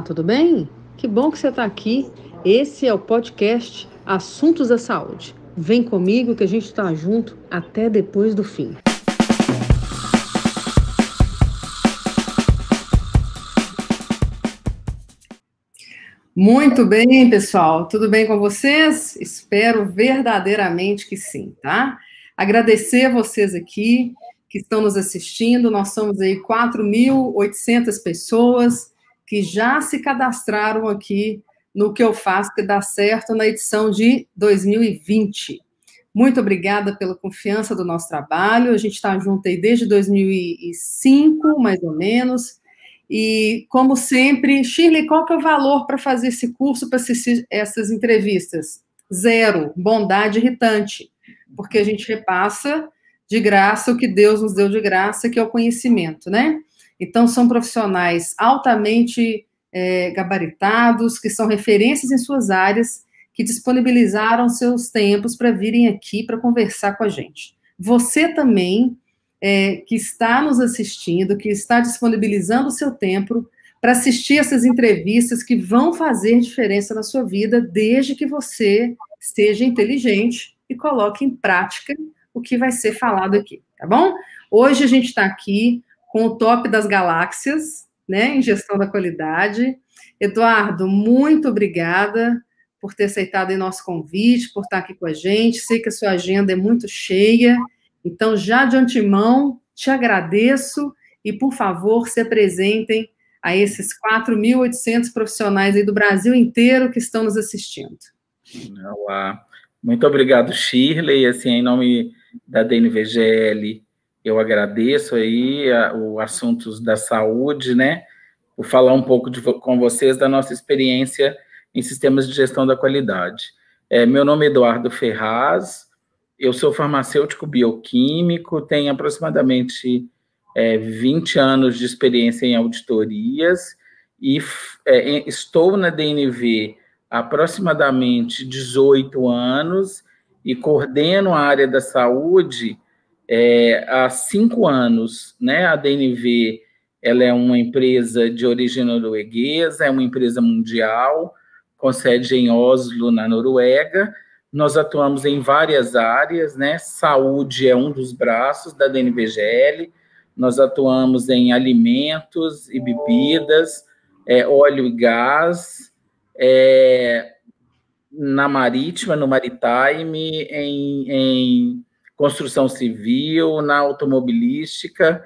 tudo bem? Que bom que você está aqui. Esse é o podcast Assuntos da Saúde. Vem comigo que a gente está junto até depois do fim. Muito bem, pessoal. Tudo bem com vocês? Espero verdadeiramente que sim, tá? Agradecer a vocês aqui que estão nos assistindo. Nós somos aí 4.800 pessoas que já se cadastraram aqui no que eu faço que dá certo na edição de 2020. Muito obrigada pela confiança do nosso trabalho. A gente está junto aí desde 2005, mais ou menos. E, como sempre, Shirley, qual que é o valor para fazer esse curso, para assistir essas entrevistas? Zero. Bondade irritante. Porque a gente repassa de graça o que Deus nos deu de graça, que é o conhecimento, né? Então, são profissionais altamente é, gabaritados, que são referências em suas áreas, que disponibilizaram seus tempos para virem aqui para conversar com a gente. Você também, é, que está nos assistindo, que está disponibilizando o seu tempo para assistir essas entrevistas que vão fazer diferença na sua vida, desde que você seja inteligente e coloque em prática o que vai ser falado aqui, tá bom? Hoje a gente está aqui com o top das galáxias, né, em gestão da qualidade. Eduardo, muito obrigada por ter aceitado o nosso convite, por estar aqui com a gente. Sei que a sua agenda é muito cheia, então já de antemão te agradeço e, por favor, se apresentem a esses 4.800 profissionais aí do Brasil inteiro que estão nos assistindo. Olá. Muito obrigado, Shirley. Assim, em nome da DNVGL, eu agradeço aí a, o assuntos da saúde, né? Por falar um pouco de, com vocês da nossa experiência em sistemas de gestão da qualidade. É, meu nome é Eduardo Ferraz, eu sou farmacêutico bioquímico, tenho aproximadamente é, 20 anos de experiência em auditorias e é, estou na DNV há aproximadamente 18 anos e coordeno a área da saúde é, há cinco anos, né, a DNV ela é uma empresa de origem norueguesa, é uma empresa mundial, com sede em Oslo, na Noruega. Nós atuamos em várias áreas, né? Saúde é um dos braços da DNVGL. Nós atuamos em alimentos e bebidas, é, óleo e gás, é, na marítima, no maritime, em, em construção civil, na automobilística,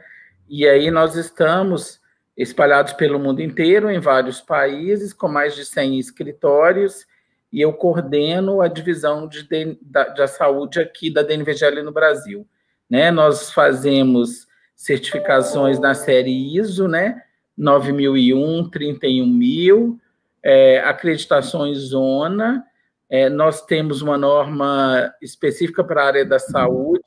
e aí nós estamos espalhados pelo mundo inteiro, em vários países, com mais de 100 escritórios, e eu coordeno a divisão de, de, da, saúde aqui da DNVGL no Brasil. Né? Nós fazemos certificações na série ISO, né? 9001, 31000, é, acreditações zona, é, nós temos uma norma específica para a área da saúde,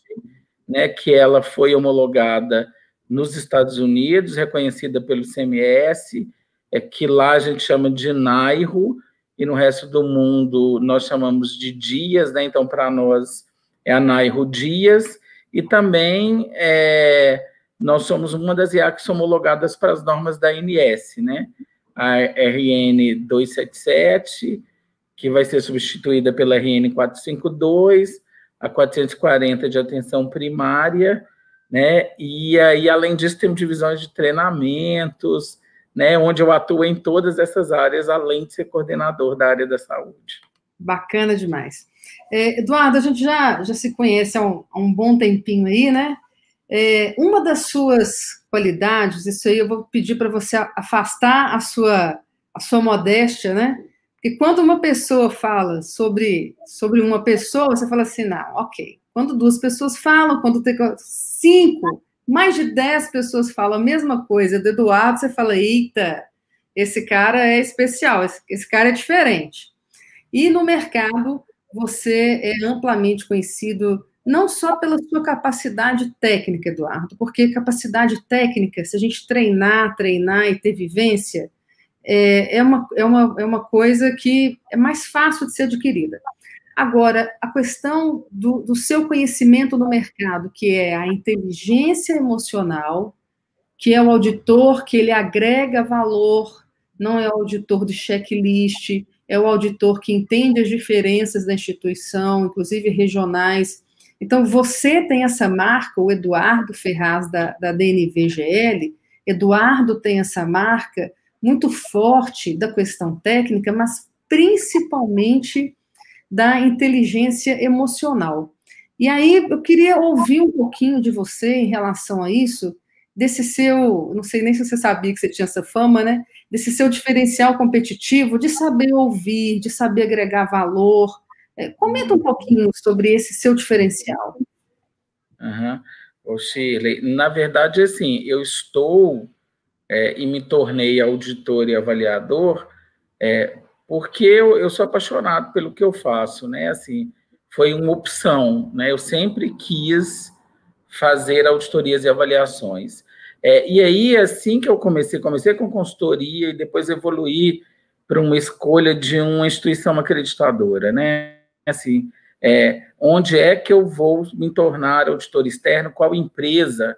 né, que ela foi homologada nos Estados Unidos, reconhecida pelo CMS, é que lá a gente chama de NAIRO, e no resto do mundo nós chamamos de dias, né? Então, para nós é a NAIRO Dias, e também é, nós somos uma das IACs homologadas para as normas da ANS, né? A RN 277, que vai ser substituída pela RN 452, a 440 de atenção primária, né? E aí, além disso, temos divisões de treinamentos, né? Onde eu atuo em todas essas áreas, além de ser coordenador da área da saúde. Bacana demais. É, Eduardo, a gente já, já se conhece há um, há um bom tempinho aí, né? É, uma das suas qualidades, isso aí eu vou pedir para você afastar a sua, a sua modéstia, né? E quando uma pessoa fala sobre, sobre uma pessoa, você fala assim, não, ok. Quando duas pessoas falam, quando tem cinco, mais de dez pessoas falam a mesma coisa do Eduardo, você fala, eita, esse cara é especial, esse, esse cara é diferente. E no mercado, você é amplamente conhecido não só pela sua capacidade técnica, Eduardo, porque capacidade técnica, se a gente treinar, treinar e ter vivência, é, é, uma, é, uma, é uma coisa que é mais fácil de ser adquirida. Agora, a questão do, do seu conhecimento no mercado, que é a inteligência emocional, que é o auditor que ele agrega valor não é o auditor de checklist, é o auditor que entende as diferenças da instituição, inclusive regionais. Então, você tem essa marca, o Eduardo Ferraz, da, da DNVGL, Eduardo tem essa marca muito forte da questão técnica, mas principalmente da inteligência emocional. E aí eu queria ouvir um pouquinho de você em relação a isso, desse seu, não sei nem se você sabia que você tinha essa fama, né? Desse seu diferencial competitivo, de saber ouvir, de saber agregar valor. É, comenta um pouquinho sobre esse seu diferencial. Uhum. Ô, Shirley, na verdade, assim, eu estou é, e me tornei auditor e avaliador é, porque eu, eu sou apaixonado pelo que eu faço, né? Assim, foi uma opção, né? Eu sempre quis fazer auditorias e avaliações. É, e aí, assim que eu comecei, comecei com consultoria e depois evoluí para uma escolha de uma instituição acreditadora, né? Assim, é, onde é que eu vou me tornar auditor externo? Qual empresa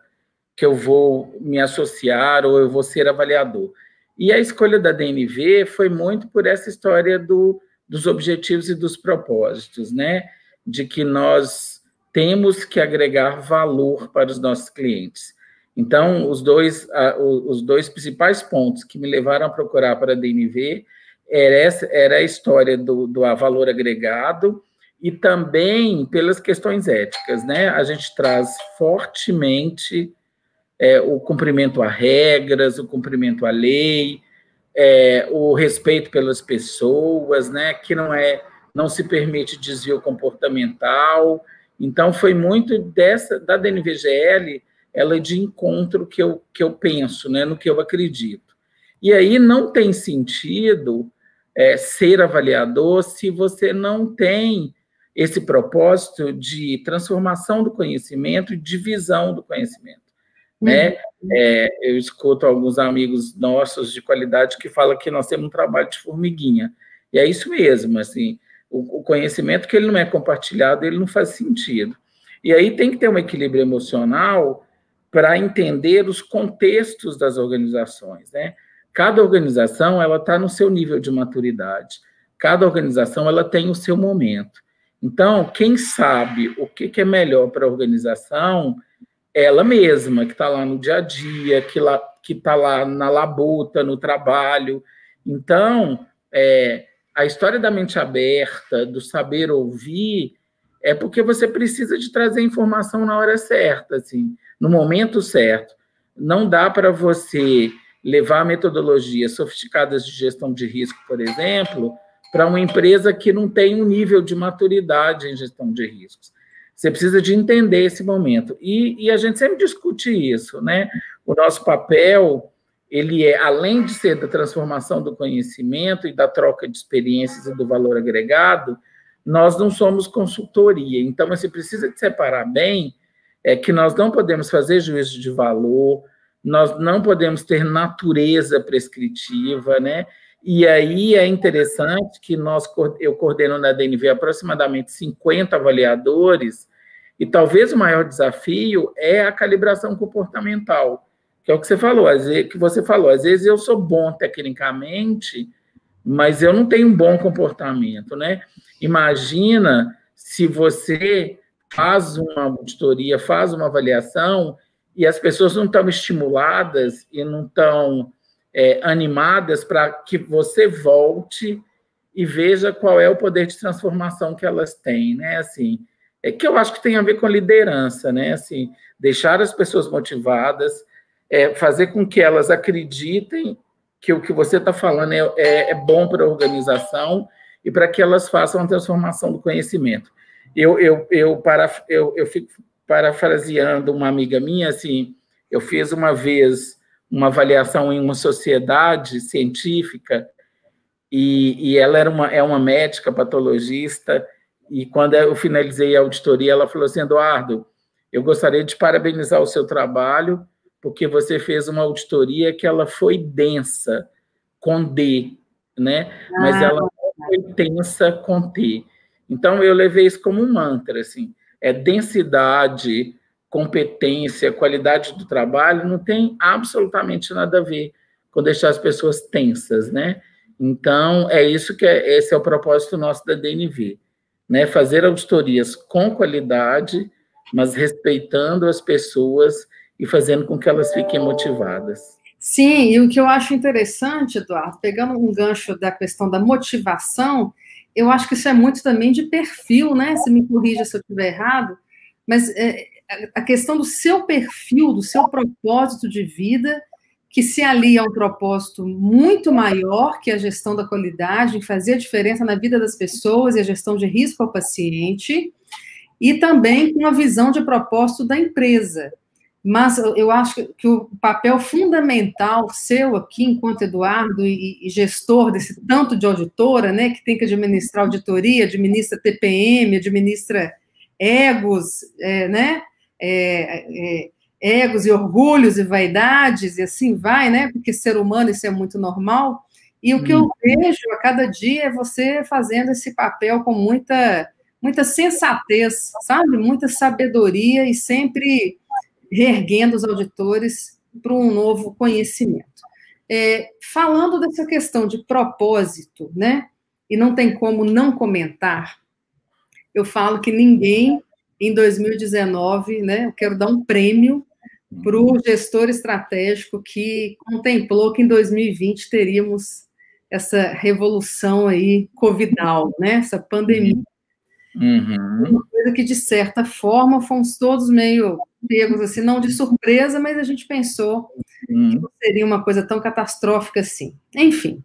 que eu vou me associar ou eu vou ser avaliador? E a escolha da DNV foi muito por essa história do, dos objetivos e dos propósitos, né? de que nós temos que agregar valor para os nossos clientes. Então, os dois, os dois principais pontos que me levaram a procurar para a DNV era, essa, era a história do, do valor agregado e também pelas questões éticas, né? A gente traz fortemente é, o cumprimento a regras, o cumprimento à lei, é, o respeito pelas pessoas, né? Que não é não se permite desvio comportamental. Então, foi muito dessa, da DNVGL, ela é de encontro que eu, que eu penso, né, no que eu acredito. E aí não tem sentido é, ser avaliador se você não tem esse propósito de transformação do conhecimento e divisão do conhecimento. Né? Uhum. É, eu escuto alguns amigos nossos de qualidade que falam que nós temos um trabalho de formiguinha. E é isso mesmo, assim, o, conhecimento que ele não é compartilhado, ele não faz sentido. E aí tem que ter um equilíbrio emocional para entender os contextos das organizações, né? Cada organização ela está no seu nível de maturidade. Cada organização ela tem o seu momento. Então, quem sabe o que, que é melhor para a organização, ela mesma que está lá no dia a dia, que lá que está lá na labuta, no trabalho. Então, é, a história da mente aberta, do saber ouvir, é porque você precisa de trazer informação na hora certa, assim, no momento certo. Não dá para você levar metodologias sofisticadas de gestão de risco, por exemplo, para uma empresa que não tem um nível de maturidade em gestão de riscos. Você precisa de entender esse momento. E, e a gente sempre discute isso, né? O nosso papel ele é, além de ser da transformação do conhecimento e da troca de experiências e do valor agregado, nós não somos consultoria. Então, você precisa de separar bem é que nós não podemos fazer juízo de valor, nós não podemos ter natureza prescritiva, né? E aí é interessante que nós, eu coordeno na DNV aproximadamente 50 avaliadores, e talvez o maior desafio é a calibração comportamental que é o que você falou, às vezes, que você falou, às vezes eu sou bom tecnicamente, mas eu não tenho um bom comportamento, né? Imagina se você faz uma auditoria, faz uma avaliação e as pessoas não estão estimuladas e não estão é, animadas para que você volte e veja qual é o poder de transformação que elas têm, né? Assim, é que eu acho que tem a ver com liderança, né? Assim, deixar as pessoas motivadas, é, fazer com que elas acreditem que o que você está falando é, é, é bom para a organização e para que elas façam a transformação do conhecimento. Eu, eu, eu, para, eu, eu fico parafraseando uma amiga minha, assim, eu fiz uma vez uma avaliação em uma sociedade científica e, e ela era uma, é uma médica patologista e quando eu finalizei a auditoria, ela falou assim, Eduardo, eu gostaria de parabenizar o seu trabalho porque você fez uma auditoria que ela foi densa, com D, né? Mas ah, ela não foi densa com T. Então, eu levei isso como um mantra, assim, é densidade, competência, qualidade do trabalho, não tem absolutamente nada a ver com deixar as pessoas tensas, né? Então, é isso que é, esse é o propósito nosso da DNV, né? Fazer auditorias com qualidade, mas respeitando as pessoas e fazendo com que elas fiquem motivadas. Sim, e o que eu acho interessante, Eduardo, pegando um gancho da questão da motivação, eu acho que isso é muito também de perfil, né? Se me corrija se eu estiver errado, mas é, a questão do seu perfil, do seu propósito de vida, que se alia a um propósito muito maior que a gestão da qualidade, fazer a diferença na vida das pessoas e a gestão de risco ao paciente, e também com a visão de propósito da empresa. Mas eu acho que o papel fundamental seu aqui, enquanto Eduardo e, gestor desse tanto de auditora, né, que tem que administrar auditoria, administra TPM, administra egos, é, né, é, é, egos e orgulhos e vaidades, e assim vai, né, porque ser humano isso é muito normal, e o que eu hum. vejo a cada dia é você fazendo esse papel com muita, muita sensatez, sabe, muita sabedoria e sempre reerguendo os auditores para um novo conhecimento. É, falando dessa questão de propósito, né? E não tem como não comentar, eu falo que ninguém em 2019, né? Eu quero dar um prêmio para o gestor estratégico que contemplou que em 2020 teríamos essa revolução aí covidal, né? Essa pandemia. Uhum. Uma coisa que, de certa forma, fomos todos meio pegos, assim, não de surpresa, mas a gente pensou uhum. que não seria uma coisa tão catastrófica assim. Enfim,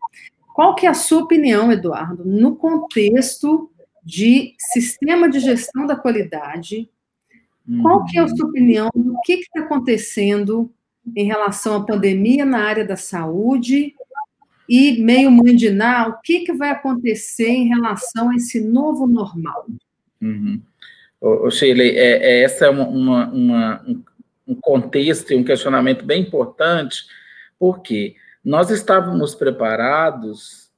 qual que é a sua opinião, Eduardo, no contexto de sistema de gestão da qualidade? Qual que é a sua opinião? O que está acontecendo em relação à pandemia na área da saúde e meio mandinar, o que, que vai acontecer em relação a esse novo normal? Uhum. Ô, Sheila, é, é, essa é uma, uma, uma, um contexto e um questionamento bem importante, porque nós estávamos preparados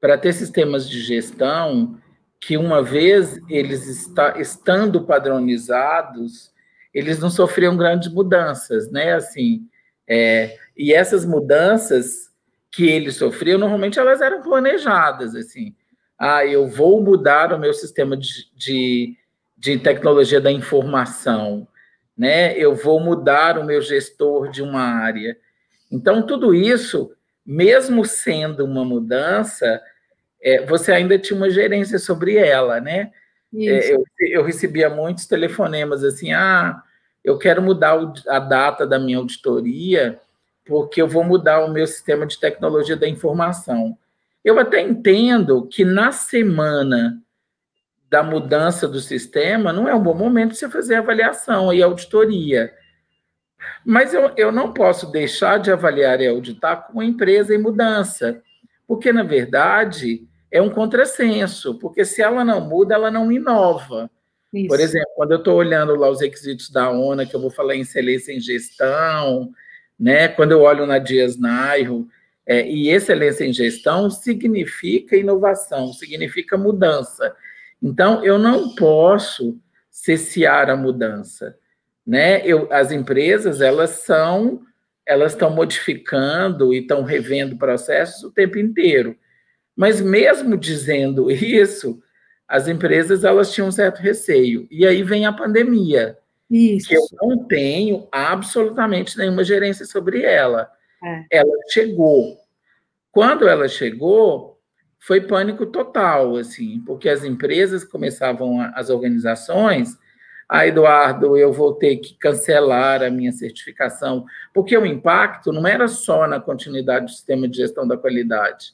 para ter sistemas de gestão que, uma vez eles está, estando padronizados, eles não sofriam grandes mudanças, né? Assim, é, e essas mudanças que eles sofriam, normalmente elas eram planejadas, assim. Ah, eu vou mudar o meu sistema de, de, de tecnologia da informação, né? Eu vou mudar o meu gestor de uma área. Então, tudo isso, mesmo sendo uma mudança, é, você ainda tinha uma gerência sobre ela, né? É, eu, eu, recebia muitos telefonemas assim, ah, eu quero mudar a data da minha auditoria, porque eu vou mudar o meu sistema de tecnologia da informação. Eu até entendo que na semana da mudança do sistema não é um bom momento para você fazer avaliação e auditoria. Mas eu, eu não posso deixar de avaliar e auditar com a empresa em mudança, porque, na verdade, é um contrassenso, porque se ela não muda, ela não inova. Isso. Por exemplo, quando eu estou olhando lá os requisitos da ONA, que eu vou falar em excelência em gestão, né? Quando eu olho na Dias Nairo, é, e excelência em gestão significa inovação, significa mudança. Então, eu não posso cessear a mudança, né? Eu, as empresas, elas são, elas estão modificando e estão revendo processos o tempo inteiro. Mas mesmo dizendo isso, as empresas elas tinham um certo receio. E aí vem a pandemia. Isso. Que eu não tenho absolutamente nenhuma gerência sobre ela. É. Ela chegou. Quando ela chegou, foi pânico total, assim, porque as empresas começavam, as organizações, ah, Eduardo, eu vou ter que cancelar a minha certificação, porque o impacto não era só na continuidade do sistema de gestão da qualidade.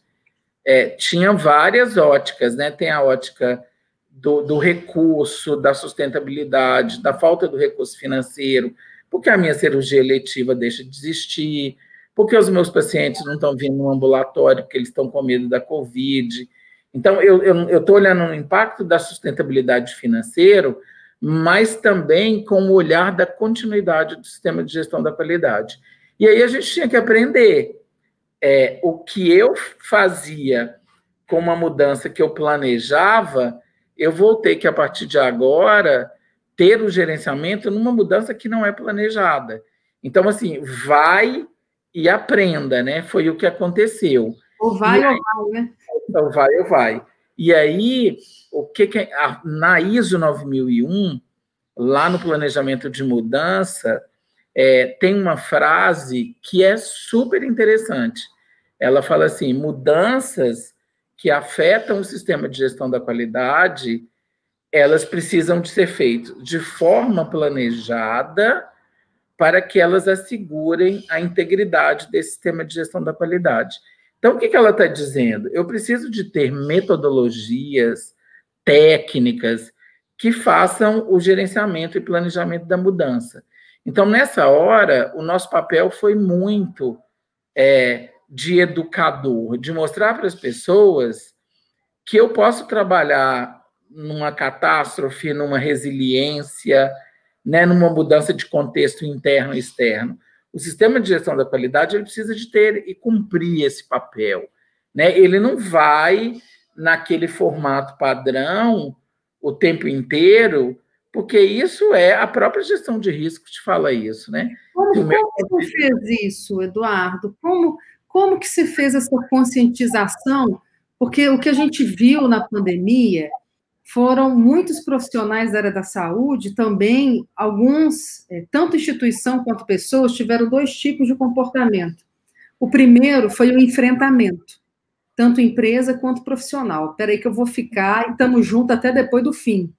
É, tinha várias óticas, né? Tem a ótica do, do, recurso, da sustentabilidade, da falta do recurso financeiro, porque a minha cirurgia eletiva deixa de existir, porque os meus pacientes não estão vindo no ambulatório porque eles estão com medo da Covid. Então, eu estou olhando no impacto da sustentabilidade financeira, mas também com o olhar da continuidade do sistema de gestão da qualidade. E aí a gente tinha que aprender é, o que eu fazia com uma mudança que eu planejava, eu vou ter que, a partir de agora, ter o gerenciamento numa mudança que não é planejada. Então, assim, vai e aprenda, né? Foi o que aconteceu. Ou vai aí, ou vai, né? Ou vai vai? Ou vai ou vai. E aí, o que, que é, na ISO 9001, lá no planejamento de mudança, é, tem uma frase que é super interessante. Ela fala assim: mudanças que afetam o sistema de gestão da qualidade, elas precisam de ser feitas de forma planejada para que elas assegurem a integridade desse sistema de gestão da qualidade. Então, o que, que ela está dizendo? Eu preciso de ter metodologias, técnicas que façam o gerenciamento e planejamento da mudança. Então, nessa hora, o nosso papel foi muito é, de educador, de mostrar para as pessoas que eu posso trabalhar numa catástrofe, numa resiliência, né, numa mudança de contexto interno e externo. O sistema de gestão da qualidade ele precisa de ter e cumprir esse papel. Né? Ele não vai naquele formato padrão o tempo inteiro, porque isso é a própria gestão de risco te fala isso, né? Como, meu... como você fez isso, Eduardo? Como, como que se fez essa conscientização? Porque o que a gente viu na pandemia foram muitos profissionais da área da saúde, também alguns, é, tanto instituição quanto pessoas, tiveram dois tipos de comportamento. O primeiro foi o enfrentamento, tanto empresa quanto profissional. Espera aí que eu vou ficar e estamos juntos até depois do fim.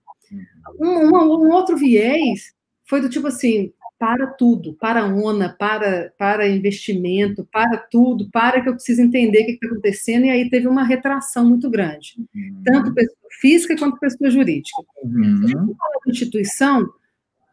Um, um, um, outro viés foi do tipo assim, para tudo, para a ONA, para, para investimento, para tudo, para que eu preciso entender o que está acontecendo, e aí teve uma retração muito grande, uhum. tanto pessoa física quanto pessoa jurídica. Uhum. instituição,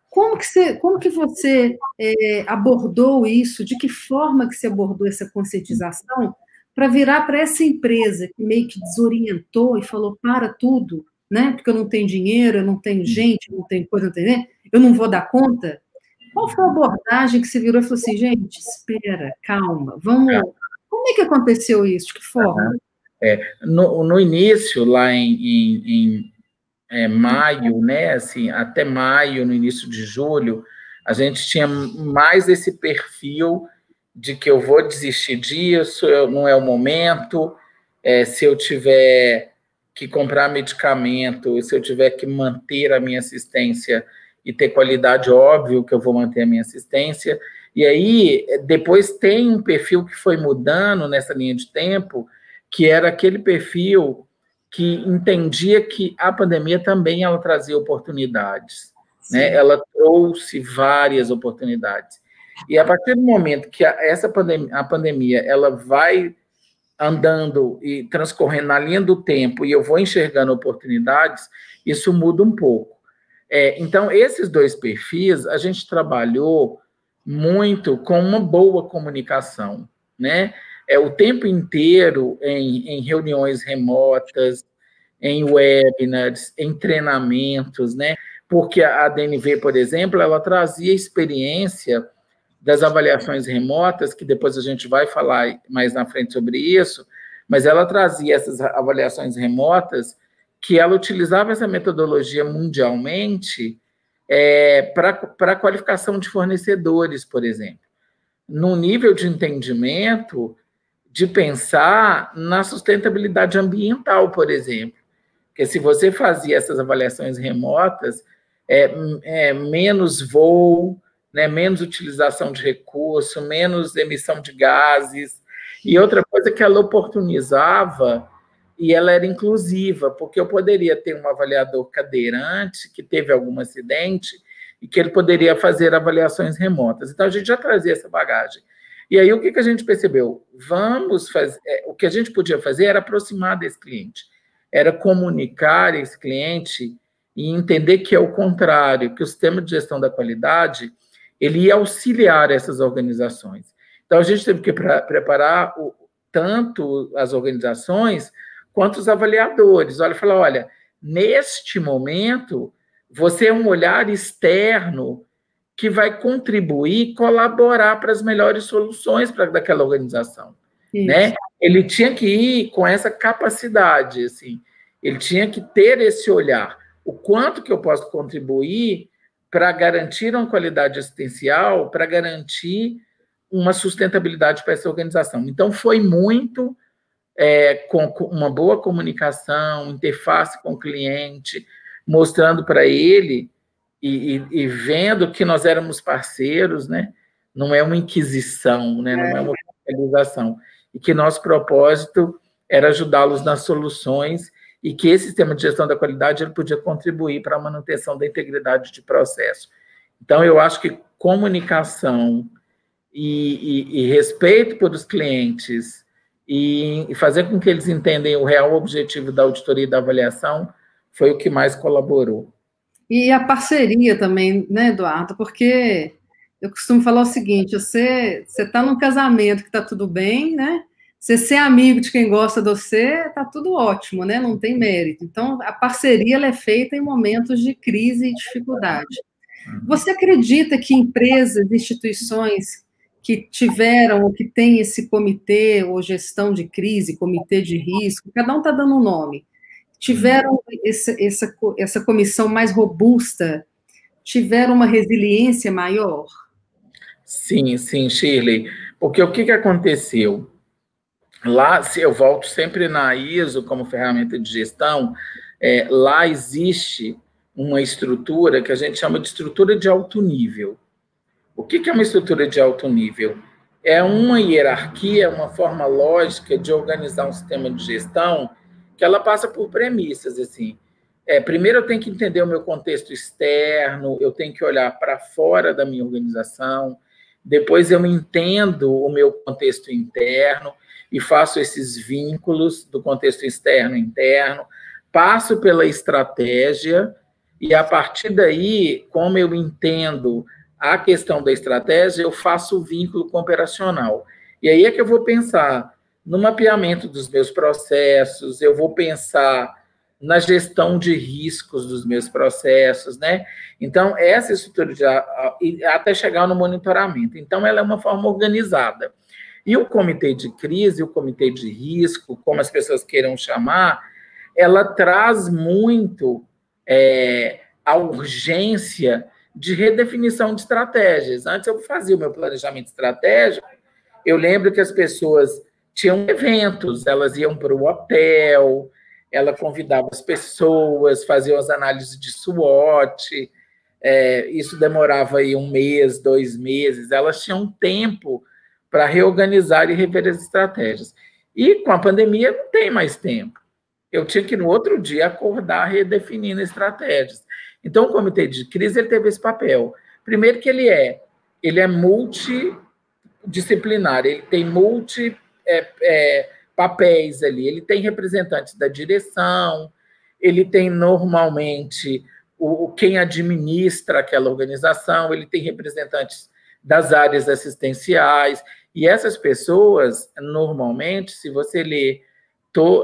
como que você, como que você é, abordou isso? De que forma que você abordou essa conscientização para virar para essa empresa que meio que desorientou e falou para tudo, né? Porque eu não tenho dinheiro, eu não tenho gente, eu não tenho coisa, não eu não vou dar conta. Qual foi a abordagem que você virou e falou assim, gente, espera, calma, vamos. Como é que aconteceu isso? De que forma? É, no, no início, lá em, em, em é, maio, né, assim, até maio, no início de julho, a gente tinha mais esse perfil de que eu vou desistir disso, eu, não é o momento, é, se eu tiver que comprar medicamento, se eu tiver que manter a minha assistência e ter qualidade, óbvio que eu vou manter a minha assistência. E aí, depois tem um perfil que foi mudando nessa linha de tempo, que era aquele perfil que entendia que a pandemia também ela trazia oportunidades, né? Ela trouxe várias oportunidades. E a partir do momento que a, essa pandemia, a pandemia ela vai andando e transcorrendo na linha do tempo e eu vou enxergando oportunidades, isso muda um pouco. É, então, esses dois perfis, a gente trabalhou muito com uma boa comunicação, né? É, o tempo inteiro em, em reuniões remotas, em webinars, em treinamentos, né? Porque a DNV, por exemplo, ela trazia experiência das avaliações remotas, que depois a gente vai falar mais na frente sobre isso, mas ela trazia essas avaliações remotas que ela utilizava essa metodologia mundialmente é, para a qualificação de fornecedores, por exemplo. No nível de entendimento, de pensar na sustentabilidade ambiental, por exemplo. Porque se você fazia essas avaliações remotas, é, é menos voo, né, menos utilização de recurso, menos emissão de gases. E outra coisa que ela oportunizava e ela era inclusiva, porque eu poderia ter um avaliador cadeirante que teve algum acidente e que ele poderia fazer avaliações remotas. Então, a gente já trazia essa bagagem. E aí, o que, que a gente percebeu? Vamos fazer. É, o que a gente podia fazer era aproximar desse cliente, era comunicar esse cliente e entender que é o contrário, que o sistema de gestão da qualidade ele ia auxiliar essas organizações. Então, a gente teve que preparar o, tanto as organizações quanto os avaliadores. Olha, falar, olha, neste momento, você é um olhar externo que vai contribuir, colaborar para as melhores soluções para daquela organização, né? Ele tinha que ir com essa capacidade, assim, ele tinha que ter esse olhar. O quanto que eu posso contribuir para garantir uma qualidade assistencial, para garantir uma sustentabilidade para essa organização. Então, foi muito é, com, uma boa comunicação, interface com o cliente, mostrando para ele e, e, e, vendo que nós éramos parceiros, né? Não é uma inquisição, né? Não é uma fiscalização. E que nosso propósito era ajudá-los nas soluções e que esse sistema de gestão da qualidade ele podia contribuir para a manutenção da integridade de processo. Então, eu acho que comunicação e, e, e respeito pelos clientes e, e fazer com que eles entendam o real objetivo da auditoria e da avaliação foi o que mais colaborou. E a parceria também, né, Eduardo? Porque eu costumo falar o seguinte: você está num casamento que está tudo bem, né? Você ser amigo de quem gosta de você, tá tudo ótimo, né? Não tem mérito. Então, a parceria é feita em momentos de crise e dificuldade. Uhum. Você acredita que empresas, instituições que tiveram ou que têm esse comitê ou gestão de crise, comitê de risco, cada um está dando um nome, tiveram essa, essa, essa comissão mais robusta, tiveram uma resiliência maior? Sim, sim, Shirley. Porque o que, que aconteceu? Lá, se eu volto sempre na ISO como ferramenta de gestão, é, lá existe uma estrutura que a gente chama de estrutura de alto nível. O que, que é uma estrutura de alto nível? É uma hierarquia, uma forma lógica de organizar um sistema de gestão que ela passa por premissas, assim. É, primeiro eu tenho que entender o meu contexto externo, eu tenho que olhar para fora da minha organização, depois eu entendo o meu contexto interno, e faço esses vínculos do contexto externo e interno, passo pela estratégia e a partir daí, como eu entendo a questão da estratégia, eu faço o vínculo com o operacional. E aí é que eu vou pensar no mapeamento dos meus processos, eu vou pensar na gestão de riscos dos meus processos, né? Então, essa estrutura já até chegar no monitoramento. Então, ela é uma forma organizada. E o comitê de crise, o comitê de risco, como as pessoas queiram chamar, ela traz muito é, a urgência de redefinição de estratégias. Antes eu fazia o meu planejamento estratégico, eu lembro que as pessoas tinham eventos, elas iam para o hotel, ela convidava as pessoas, fazia as análises de SWOT, é, isso demorava aí um mês, dois meses, elas tinham tempo para reorganizar e rever as estratégias. E com a pandemia não tem mais tempo. Eu tinha que no outro dia acordar redefinindo estratégias. Então o comitê de crise ele teve esse papel. Primeiro que ele é ele é multidisciplinar, ele tem multi é, é, papéis ali, ele tem representantes da direção, ele tem normalmente o, quem administra aquela organização, ele tem representantes das áreas assistenciais, e essas pessoas, normalmente, se você ler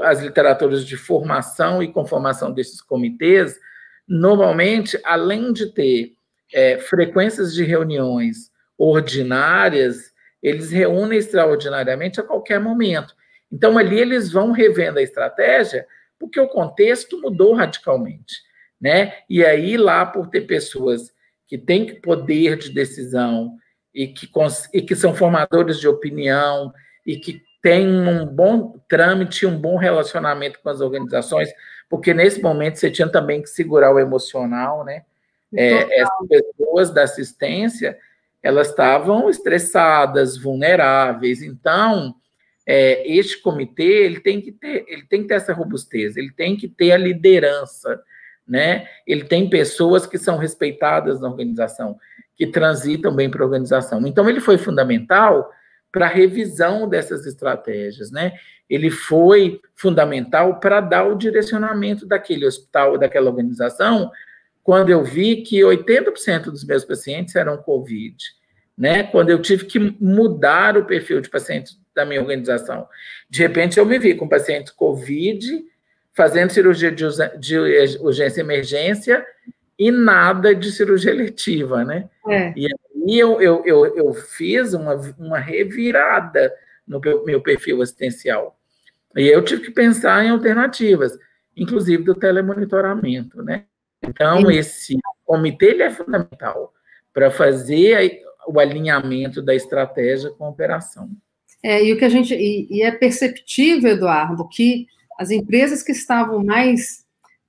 as literaturas de formação e conformação desses comitês, normalmente, além de ter é, frequências de reuniões ordinárias, eles reúnem extraordinariamente a qualquer momento. Então, ali eles vão revendo a estratégia, porque o contexto mudou radicalmente. Né? E aí, lá, por ter pessoas que têm poder de decisão, e que, e que são formadores de opinião e que têm um bom trâmite, um bom relacionamento com as organizações, porque nesse momento você tinha também que segurar o emocional, né? É, essas pessoas da assistência, elas estavam estressadas, vulneráveis, então é, este comitê ele tem que ter, ele tem que ter essa robustez, ele tem que ter a liderança, né? Ele tem pessoas que são respeitadas na organização que transitam bem para a organização. Então, ele foi fundamental para a revisão dessas estratégias, né? Ele foi fundamental para dar o direcionamento daquele hospital, daquela organização, quando eu vi que 80% dos meus pacientes eram COVID, né? Quando eu tive que mudar o perfil de pacientes da minha organização. De repente, eu me vi com pacientes COVID, fazendo cirurgia de urgência e emergência e nada de cirurgia letiva, né? É. E aí eu, eu, eu, eu, fiz uma, uma revirada no meu perfil assistencial. E eu tive que pensar em alternativas, inclusive do telemonitoramento, né? Então, esse comitê ele é fundamental para fazer o alinhamento da estratégia com a operação. É, e o que a gente e, e é perceptível, Eduardo, que as empresas que estavam mais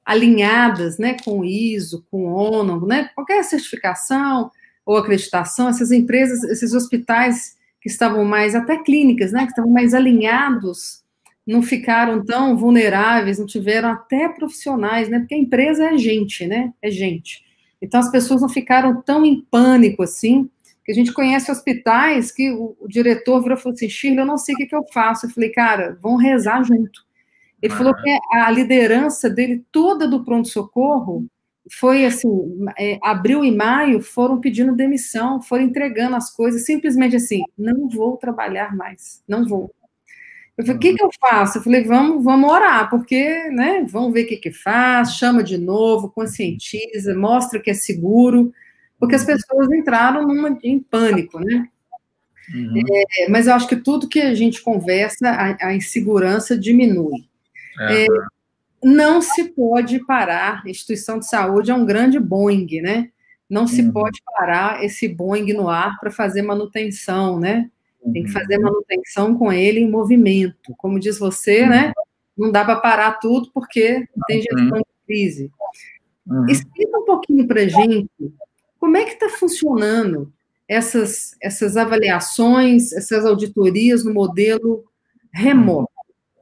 alinhadas, né, com ISO, com ONU, né, qualquer certificação ou acreditação, essas empresas, esses hospitais que estavam mais, até clínicas, né, que estavam mais alinhados, não ficaram tão vulneráveis, não tiveram até profissionais, né, porque a empresa é gente, né, é gente. Então as pessoas não ficaram tão em pânico assim, que a gente conhece hospitais que o, o diretor virou e falou assim, Shirley, eu não sei o que, que eu faço. Eu falei, cara, vão rezar junto. Ele ah. falou que a liderança dele toda do pronto-socorro foi assim, é, abril e maio foram pedindo demissão, foram entregando as coisas, simplesmente assim, não vou trabalhar mais, não vou. Eu falei, o que, que eu faço? Eu falei, vamos, vamos orar, porque, né, vamos ver o que que faz, chama de novo, conscientiza, mostra que é seguro, porque as pessoas entraram numa, em pânico, né? Uhum. É, mas eu acho que tudo que a gente conversa, a, a insegurança diminui. Uhum. É, não se pode parar, a instituição de saúde é um grande Boeing, né? Não se uhum. pode parar esse Boeing no ar para fazer manutenção, né? Tem que fazer uhum. manutenção com ele em movimento. Como diz você, né? Uhum. Não dá para parar tudo porque tem uhum. gestão de crise. Explica um pouquinho para gente como é que está funcionando essas, essas avaliações, essas auditorias no modelo remoto?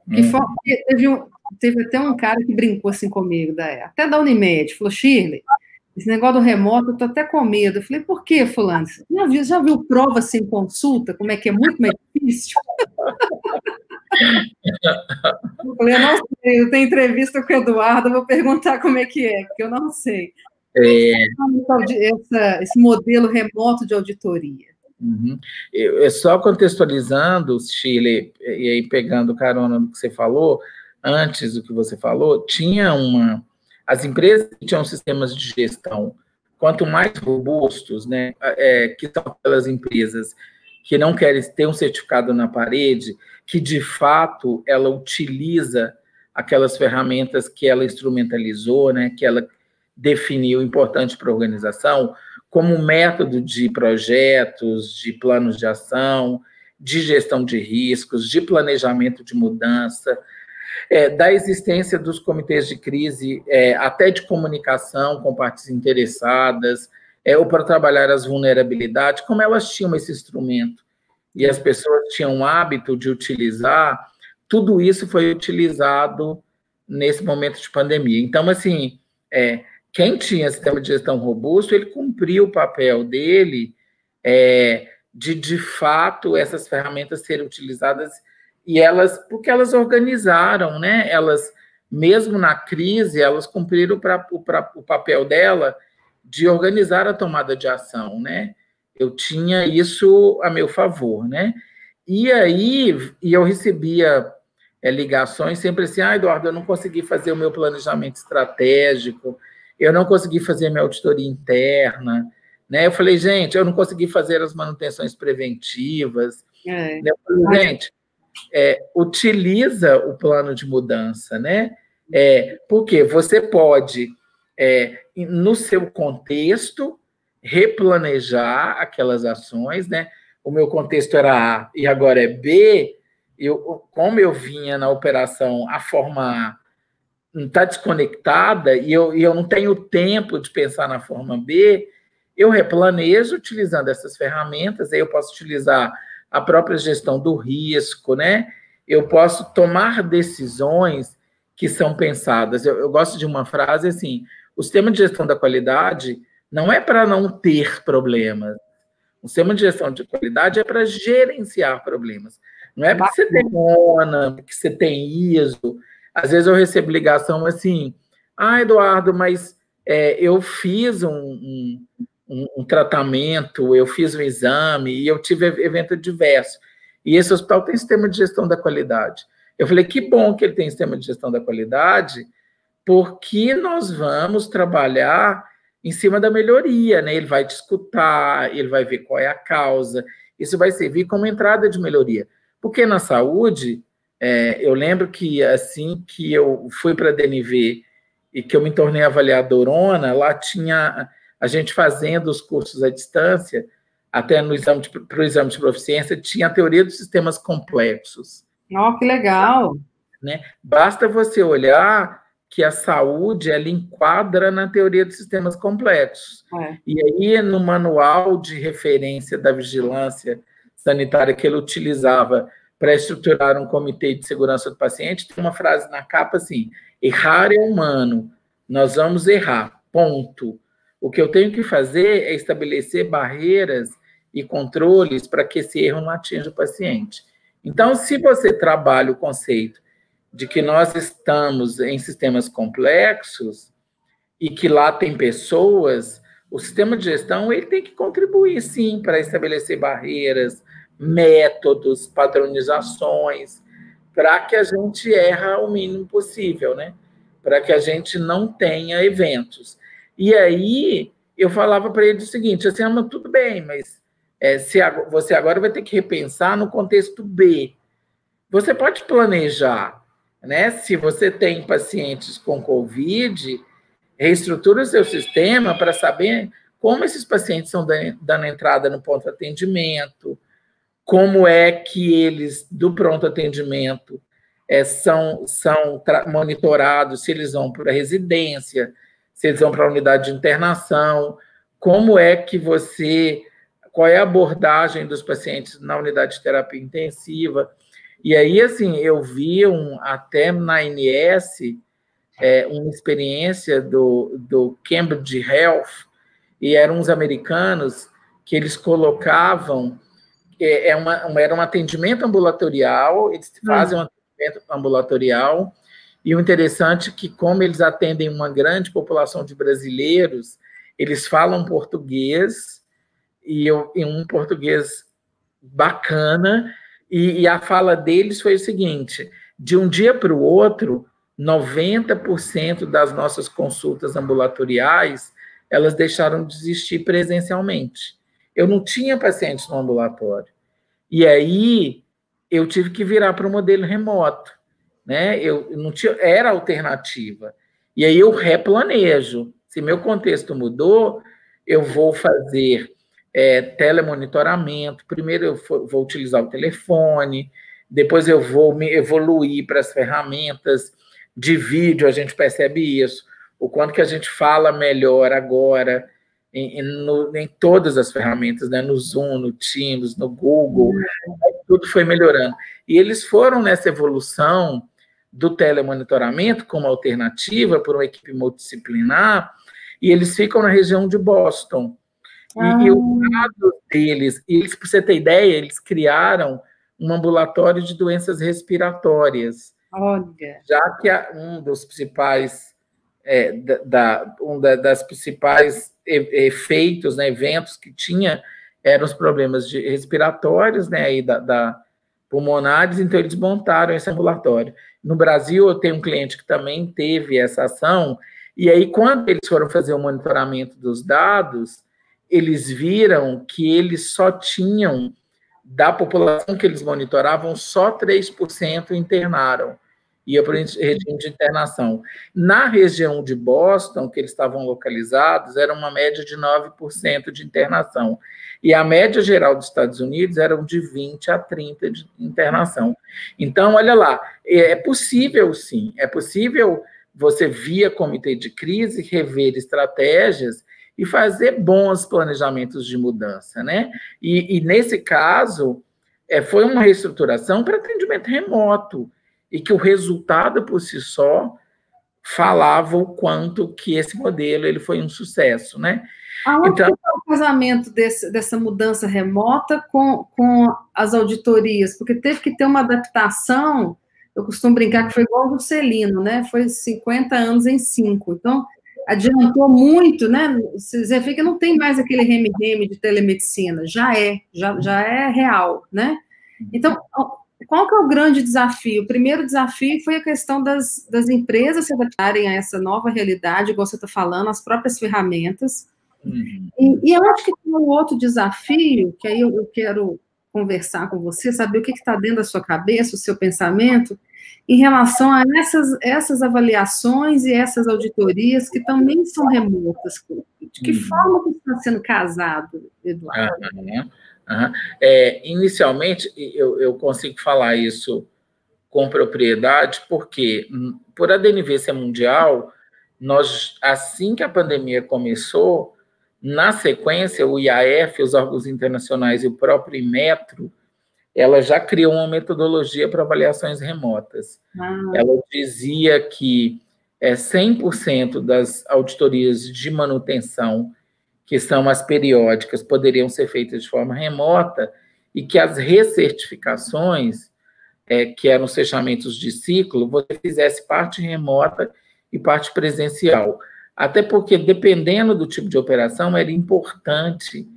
Que hum. teve, um, teve até um cara que brincou assim comigo, da, até da Unimed, falou, Shirley, esse negócio do remoto, eu tô até com medo. Eu falei, por que, fulano? Já viu, já viu prova sem consulta? Como é que é muito mais difícil? eu falei, eu não sei, eu tenho entrevista com o Eduardo, vou perguntar como é que é, porque eu não sei. É... Essa, esse modelo remoto de auditoria. Uhum. Eu, só contextualizando, Chile, e aí pegando carona no que você falou, antes do que você falou, tinha uma. As empresas tinham sistemas de gestão, quanto mais robustos, né, é, que são aquelas empresas que não querem ter um certificado na parede, que de fato ela utiliza aquelas ferramentas que ela instrumentalizou, né, que ela definiu importante para a organização como método de projetos, de planos de ação, de gestão de riscos, de planejamento de mudança, é, da existência dos comitês de crise, é, até de comunicação com partes interessadas, é, ou para trabalhar as vulnerabilidades, como elas tinham esse instrumento e as pessoas tinham o hábito de utilizar, tudo isso foi utilizado nesse momento de pandemia. Então, assim, é, quem tinha sistema de gestão robusto, ele cumpriu o papel dele é, de, de fato, essas ferramentas serem utilizadas e elas, porque elas organizaram, né? Elas, mesmo na crise, elas cumpriram pra, o, pra, o papel dela de organizar a tomada de ação, né? Eu tinha isso a meu favor, né? E aí, e eu recebia é, ligações sempre assim, ah, Eduardo, eu não consegui fazer o meu planejamento estratégico, eu não consegui fazer minha auditoria interna, né? Eu falei, gente, eu não consegui fazer as manutenções preventivas. É. Eu falei, gente, é, utiliza o plano de mudança, né? É, porque você pode, é, no seu contexto, replanejar aquelas ações, né? O meu contexto era A e agora é B. Eu, como eu vinha na operação a forma A está desconectada e eu, e eu não tenho tempo de pensar na forma B, eu replanejo utilizando essas ferramentas, aí eu posso utilizar a própria gestão do risco, né? Eu posso tomar decisões que são pensadas. Eu, eu gosto de uma frase assim: o sistema de gestão da qualidade não é para não ter problemas. O sistema de gestão de qualidade é para gerenciar problemas. Não é porque você tem ONA, porque você tem ISO, às vezes eu recebo ligação assim, ah, Eduardo, mas é, eu fiz um, um, um, tratamento, eu fiz um exame e eu tive evento diverso. E esse hospital tem sistema de gestão da qualidade. Eu falei, que bom que ele tem sistema de gestão da qualidade, porque nós vamos trabalhar em cima da melhoria, né? Ele vai te escutar, ele vai ver qual é a causa. Isso vai servir como entrada de melhoria. Porque na saúde, é, eu lembro que assim que eu fui para a DNV e que eu me tornei avaliadorona, lá tinha a gente fazendo os cursos à distância, até no exame para o exame de proficiência, tinha a teoria dos sistemas complexos. Oh, que legal! Né? Basta você olhar que a saúde ela enquadra na teoria dos sistemas complexos. É. E aí, no manual de referência da vigilância sanitária que ele utilizava para estruturar um comitê de segurança do paciente, tem uma frase na capa assim: errar é humano, nós vamos errar, ponto. O que eu tenho que fazer é estabelecer barreiras e controles para que esse erro não atinja o paciente. Então, se você trabalha o conceito de que nós estamos em sistemas complexos e que lá tem pessoas, o sistema de gestão ele tem que contribuir sim para estabelecer barreiras, métodos, padronizações, para que a gente erra o mínimo possível, né? Para que a gente não tenha eventos. E aí eu falava para ele o seguinte: assim, ah, tudo bem, mas é, se você agora vai ter que repensar no contexto B. Você pode planejar, né? Se você tem pacientes com Covid, reestrutura o seu sistema para saber como esses pacientes estão dando entrada no ponto de atendimento, como é que eles, do pronto atendimento, é, são, são monitorados, se eles vão para a residência, se eles vão para a unidade de internação, como é que você, qual é a abordagem dos pacientes na unidade de terapia intensiva. E aí, assim, eu vi um, até na ANS é, uma experiência do, do Cambridge Health, e eram uns americanos que eles colocavam é, é uma, era um atendimento ambulatorial, eles fazem um atendimento ambulatorial, e o interessante é que, como eles atendem uma grande população de brasileiros, eles falam português, e, eu, e um português bacana, e, e a fala deles foi o seguinte: de um dia para o outro, 90% das nossas consultas ambulatoriais elas deixaram de existir presencialmente. Eu não tinha pacientes no ambulatório. E aí eu tive que virar para o modelo remoto, né? Eu não tinha, era alternativa. E aí eu replanejo. Se meu contexto mudou, eu vou fazer é, telemonitoramento. Primeiro eu vou utilizar o telefone, depois eu vou me evoluir para as ferramentas de vídeo, a gente percebe isso. O quanto que a gente fala melhor agora, em, no, em todas as ferramentas, né? no Zoom, no Teams, no Google, tudo foi melhorando. E eles foram nessa evolução do telemonitoramento como alternativa por uma equipe multidisciplinar, e eles ficam na região de Boston. Ah. E, e o lado deles, eles, para você ter ideia, eles criaram um ambulatório de doenças respiratórias. Olha. Já que um dos principais, é, da, da, um da, das principais efeitos, né, eventos que tinha eram os problemas de respiratórios, né, aí da, da pulmonares, então eles montaram esse ambulatório. No Brasil, eu tenho um cliente que também teve essa ação, e aí, quando eles foram fazer o monitoramento dos dados, eles viram que eles só tinham, da população que eles monitoravam, só 3% internaram ia para o regime de internação. Na região de Boston, que eles estavam localizados, era uma média de 9% de internação. E a média geral dos Estados Unidos era de 20% a 30% de internação. Então, olha lá, é, é possível sim, é possível você, via comitê de crise, rever estratégias e fazer bons planejamentos de mudança, né? E, e nesse caso, é, foi uma reestruturação para atendimento remoto e que o resultado por si só falava o quanto que esse modelo ele foi um sucesso, né? Aonde então, o casamento desse, dessa mudança remota com, com as auditorias? Porque teve que ter uma adaptação, eu costumo brincar que foi igual o Juscelino, né? Foi 50 anos em 5. Então, adiantou muito, né? Você vê que não tem mais aquele reme-reme de telemedicina, já é, já, já é real, né? Então, qual que é o grande desafio? O primeiro desafio foi a questão das, das empresas se adaptarem a essa nova realidade, igual você está falando, as próprias ferramentas. Uhum. E, e, eu acho que tem um outro desafio, que aí eu, eu quero conversar com você, saber o que está dentro da sua cabeça, o seu pensamento, em relação a essas, essas avaliações e essas auditorias que também são remotas. De que uhum. forma que está sendo casado, Eduardo? Uhum. Uhum. É, inicialmente, eu, eu consigo falar isso com propriedade, porque hum, por a DNV ser mundial, nós, assim que a pandemia começou, na sequência, o IAF, os órgãos internacionais e o próprio Imetro, ela já criou uma metodologia para avaliações remotas. Ah. Ela dizia que é, 100% das auditorias de manutenção, que são as periódicas, poderiam ser feitas de forma remota e que as recertificações, é, que eram os fechamentos de ciclo, você fizesse parte remota e parte presencial. Até porque, dependendo do tipo de operação, era importante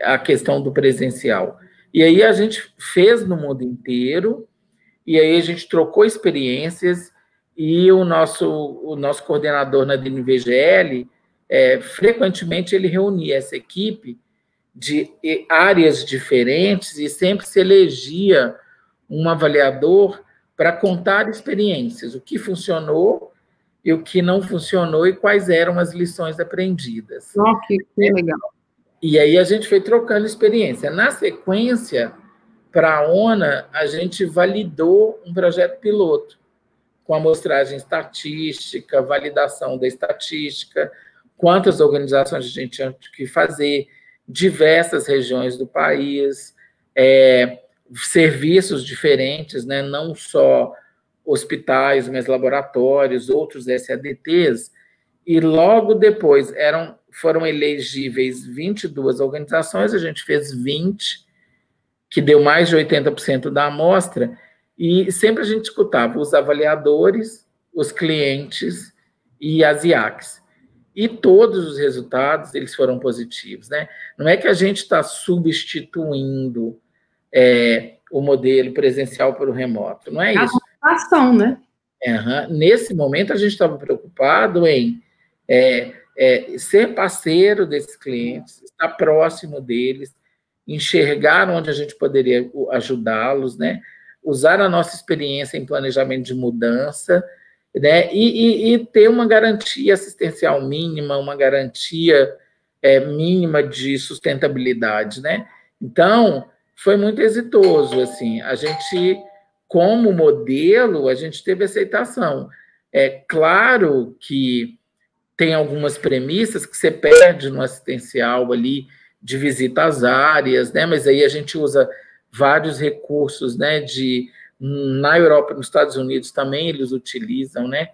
a questão do presencial. E aí a gente fez no mundo inteiro, e aí a gente trocou experiências, e o nosso, o nosso coordenador na DNVGL, é, frequentemente ele reunia essa equipe de áreas diferentes e sempre se elegia um avaliador para contar experiências, o que funcionou e o que não funcionou e quais eram as lições aprendidas. Oh, que, que legal. E aí a gente foi trocando experiência. Na sequência, para a ONA, a gente validou um projeto piloto com amostragem estatística, validação da estatística, quantas organizações a gente tinha que fazer, diversas regiões do país, é, serviços diferentes, né, não só hospitais, mas laboratórios, outros SADTs, e logo depois eram foram elegíveis 22 organizações, a gente fez 20, que deu mais de 80% da amostra, e sempre a gente escutava os avaliadores, os clientes e as IACs. E todos os resultados eles foram positivos, né? Não é que a gente está substituindo é, o modelo presencial para o remoto, não é isso. A ação, né? Uhum. Nesse momento a gente estava preocupado em é, é, ser parceiro desses clientes, estar próximo deles, enxergar onde a gente poderia ajudá-los, né? Usar a nossa experiência em planejamento de mudança, né? E, e, e ter uma garantia assistencial mínima, uma garantia é, mínima de sustentabilidade, né? Então, foi muito exitoso, assim. A gente, como modelo, a gente teve aceitação. É claro que tem algumas premissas que você perde no assistencial ali de visita às áreas, né? Mas aí a gente usa vários recursos, né? De na Europa, nos Estados Unidos também eles utilizam, né?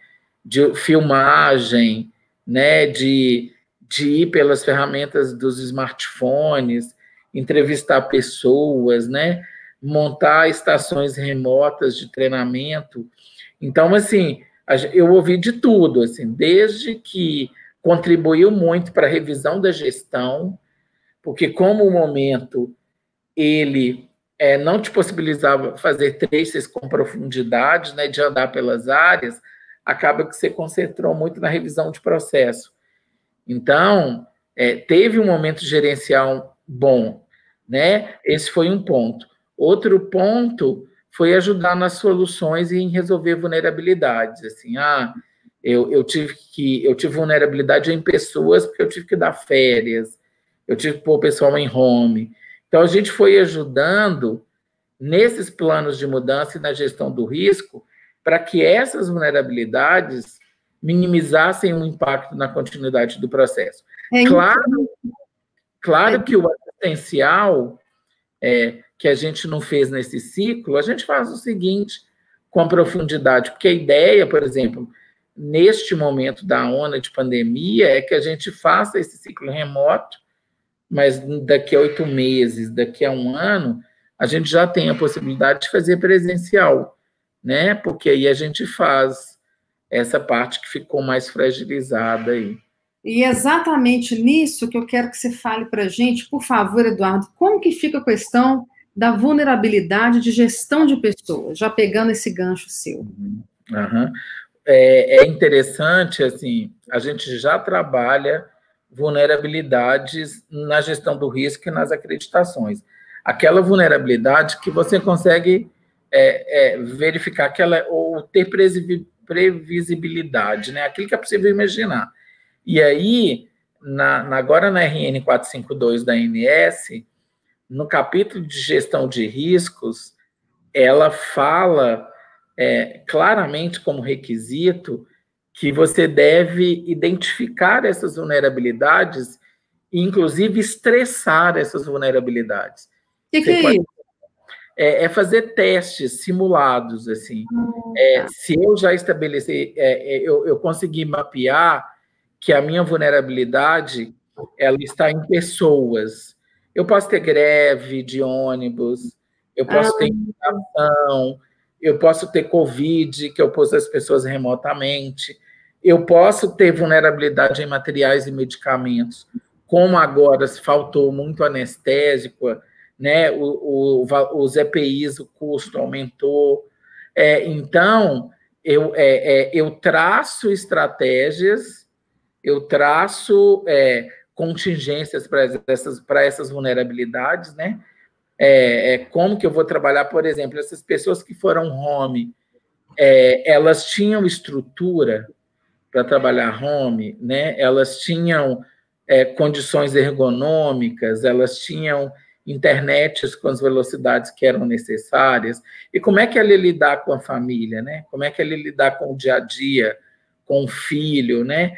De filmagem, né? De, de ir pelas ferramentas dos smartphones, entrevistar pessoas, né? Montar estações remotas de treinamento. Então, assim, eu ouvi de tudo, assim, desde que contribuiu muito para a revisão da gestão, porque como o momento ele é, não te possibilitava fazer traces com profundidade, né, de andar pelas áreas, acaba que você concentrou muito na revisão de processo. Então, é, teve um momento gerencial bom, né? Esse foi um ponto. Outro ponto foi ajudar nas soluções e em resolver vulnerabilidades. Assim, ah, eu, eu tive que eu tive vulnerabilidade em pessoas porque eu tive que dar férias, eu tive que pôr o pessoal em home. Então a gente foi ajudando nesses planos de mudança e na gestão do risco para que essas vulnerabilidades minimizassem o impacto na continuidade do processo. É claro, claro é. que o assistencial é, que a gente não fez nesse ciclo, a gente faz o seguinte com profundidade, porque a ideia, por exemplo, neste momento da onda de pandemia, é que a gente faça esse ciclo remoto, mas daqui a oito meses, daqui a um ano, a gente já tem a possibilidade de fazer presencial, né? Porque aí a gente faz essa parte que ficou mais fragilizada aí. E é exatamente nisso que eu quero que você fale para a gente, por favor, Eduardo, como que fica a questão da vulnerabilidade de gestão de pessoas, já pegando esse gancho seu. Uhum. É, é, interessante, assim, a gente já trabalha vulnerabilidades na gestão do risco e nas acreditações. Aquela vulnerabilidade que você consegue é, é, verificar que ela, ou ter previsibilidade, né? Aquilo que é possível imaginar. E aí, na, na, agora na RN 452 da ANS, no capítulo de gestão de riscos, ela fala é, claramente como requisito que você deve identificar essas vulnerabilidades e, inclusive, estressar essas vulnerabilidades. O que, que é isso? É, é, fazer testes simulados, assim. Ah, é, tá. se eu já estabelecer, é, é, eu, eu consegui mapear que a minha vulnerabilidade ela está em pessoas. Eu posso ter greve de ônibus, eu posso ah. ter inflação, eu posso ter Covid, que eu pus as pessoas remotamente, eu posso ter vulnerabilidade em materiais e medicamentos, como agora se faltou muito anestésico, né? O, o, os EPIs, o custo aumentou. É, então, eu, é, é, eu traço estratégias, eu traço é, contingências para essas, essas vulnerabilidades, né? É, é, como que eu vou trabalhar, por exemplo, essas pessoas que foram home, é, elas tinham estrutura para trabalhar home, né? Elas tinham é, condições ergonômicas, elas tinham internet com as velocidades que eram necessárias. E como é que ela lidar com a família, né? Como é que ela lidar com o dia a dia, com o filho, né?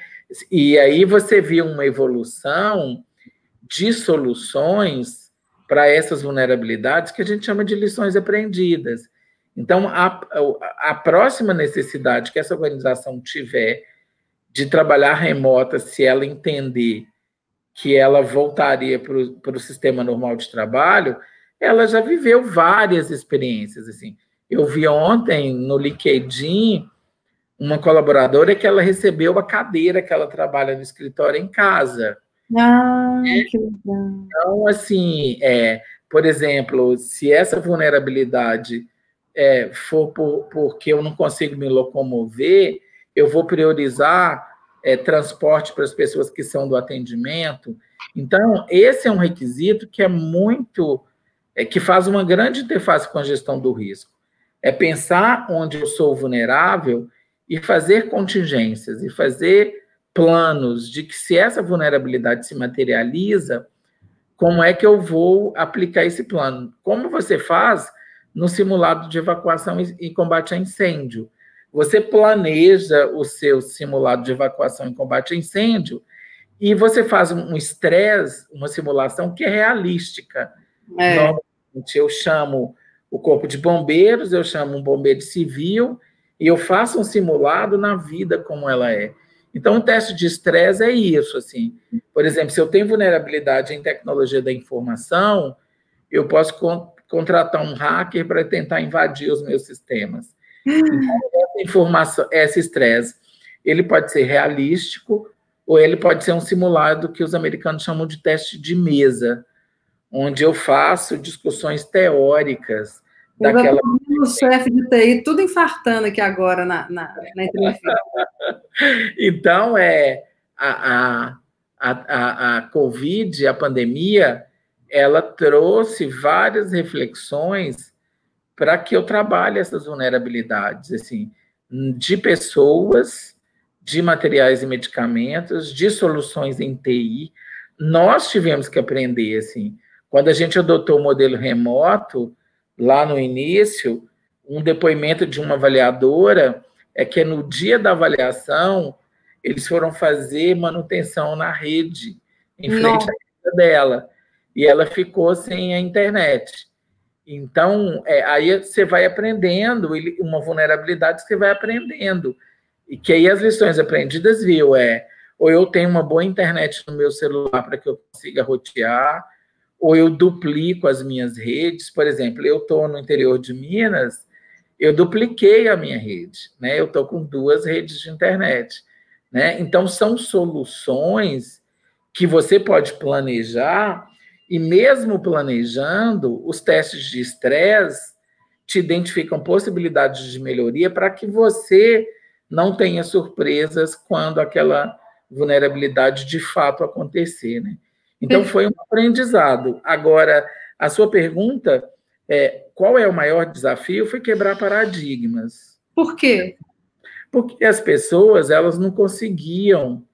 E aí você viu uma evolução de soluções para essas vulnerabilidades que a gente chama de lições aprendidas. Então, a, a próxima necessidade que essa organização tiver de trabalhar remota, se ela entender que ela voltaria para o sistema normal de trabalho, ela já viveu várias experiências. Assim. Eu vi ontem no LinkedIn uma colaboradora que ela recebeu a cadeira que ela trabalha no escritório em casa. Ah, é. que legal. Então, assim, é, por exemplo, se essa vulnerabilidade é, for por, porque eu não consigo me locomover, eu vou priorizar é, transporte para as pessoas que são do atendimento. Então, esse é um requisito que é muito, é, que faz uma grande interface com a gestão do risco. É pensar onde eu sou vulnerável e fazer contingências e fazer planos de que se essa vulnerabilidade se materializa, como é que eu vou aplicar esse plano? Como você faz no simulado de evacuação e combate a incêndio? Você planeja o seu simulado de evacuação e combate a incêndio e você faz um estresse, uma simulação que é realística. É. Normalmente eu chamo o corpo de bombeiros, eu chamo um bombeiro civil e eu faço um simulado na vida como ela é. Então, o teste de estresse é isso, assim. Por exemplo, se eu tenho vulnerabilidade em tecnologia da informação, eu posso con contratar um hacker para tentar invadir os meus sistemas. Essa informação, esse estresse, ele pode ser realístico ou ele pode ser um simulado que os americanos chamam de teste de mesa, onde eu faço discussões teóricas daquela. O chefe de TI, tudo infartando aqui agora na, na, na entrevista. então, é, a, a, a, a Covid, a pandemia, ela trouxe várias reflexões para que eu trabalhe essas vulnerabilidades, assim, de pessoas, de materiais e medicamentos, de soluções em TI. Nós tivemos que aprender, assim, quando a gente adotou o modelo remoto, lá no início, um depoimento de uma avaliadora é que no dia da avaliação, eles foram fazer manutenção na rede, em frente Nossa. à casa dela, e ela ficou sem a internet. Então, é, aí você vai aprendendo, uma vulnerabilidade você vai aprendendo. E que aí as lições aprendidas, viu, é ou eu tenho uma boa internet no meu celular para que eu consiga rotear, ou eu duplico as minhas redes. Por exemplo, eu estou no interior de Minas, eu dupliquei a minha rede, né? Eu estou com duas redes de internet, né? Então, são soluções que você pode planejar e mesmo planejando, os testes de estresse te identificam possibilidades de melhoria para que você não tenha surpresas quando aquela vulnerabilidade de fato acontecer, né? Então foi um aprendizado. Agora, a sua pergunta é, qual é o maior desafio? Foi quebrar paradigmas. Por quê? Porque as pessoas elas não conseguiam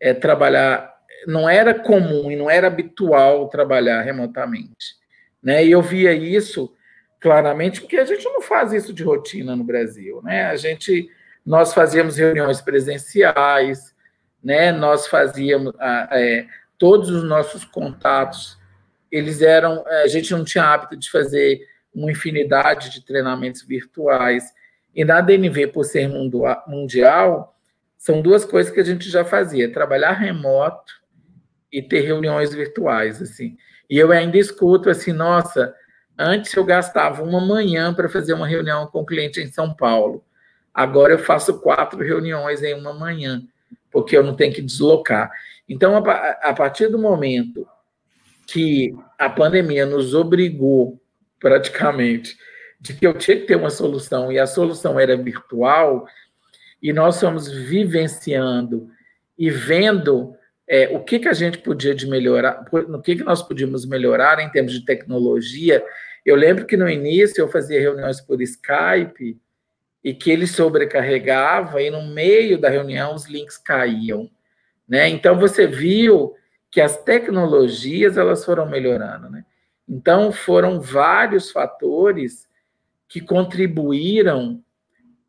é, trabalhar, não era comum e não era habitual trabalhar remotamente. Né? E eu via isso claramente, porque a gente não faz isso de rotina no Brasil. Né? A gente, nós fazíamos reuniões presenciais, né? nós fazíamos é, todos os nossos contatos, eles eram, a gente não tinha hábito de fazer uma infinidade de treinamentos virtuais. E na DNV, por ser mundial, são duas coisas que a gente já fazia: trabalhar remoto e ter reuniões virtuais, assim. E eu ainda escuto assim, nossa, antes eu gastava uma manhã para fazer uma reunião com um cliente em São Paulo. Agora eu faço quatro reuniões em uma manhã, porque eu não tenho que deslocar. Então, a, a partir do momento que a pandemia nos obrigou, praticamente, de que eu tinha que ter uma solução e a solução era virtual, e nós fomos vivenciando e vendo é, o que, que a gente podia de melhorar, no que, que nós podíamos melhorar em termos de tecnologia. Eu lembro que no início eu fazia reuniões por Skype e que ele sobrecarregava e no meio da reunião os links caíam, né? Então você viu que as tecnologias elas foram melhorando, né? Então foram vários fatores que contribuíram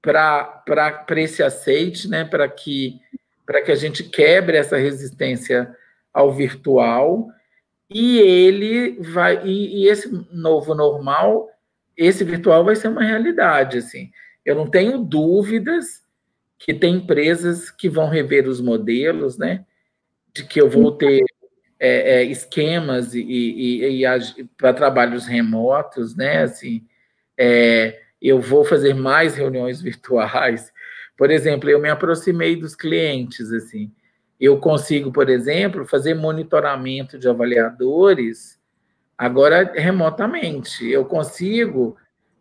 para esse aceite, né, para que, que a gente quebre essa resistência ao virtual e ele vai e, e, esse novo normal, esse virtual vai ser uma realidade, assim. Eu não tenho dúvidas que tem empresas que vão rever os modelos, né, de que eu vou ter é, é, esquemas e, e, e para trabalhos remotos, né, assim, é, eu vou fazer mais reuniões virtuais. Por exemplo, eu me aproximei dos clientes, assim. Eu consigo, por exemplo, fazer monitoramento de avaliadores agora remotamente. Eu consigo,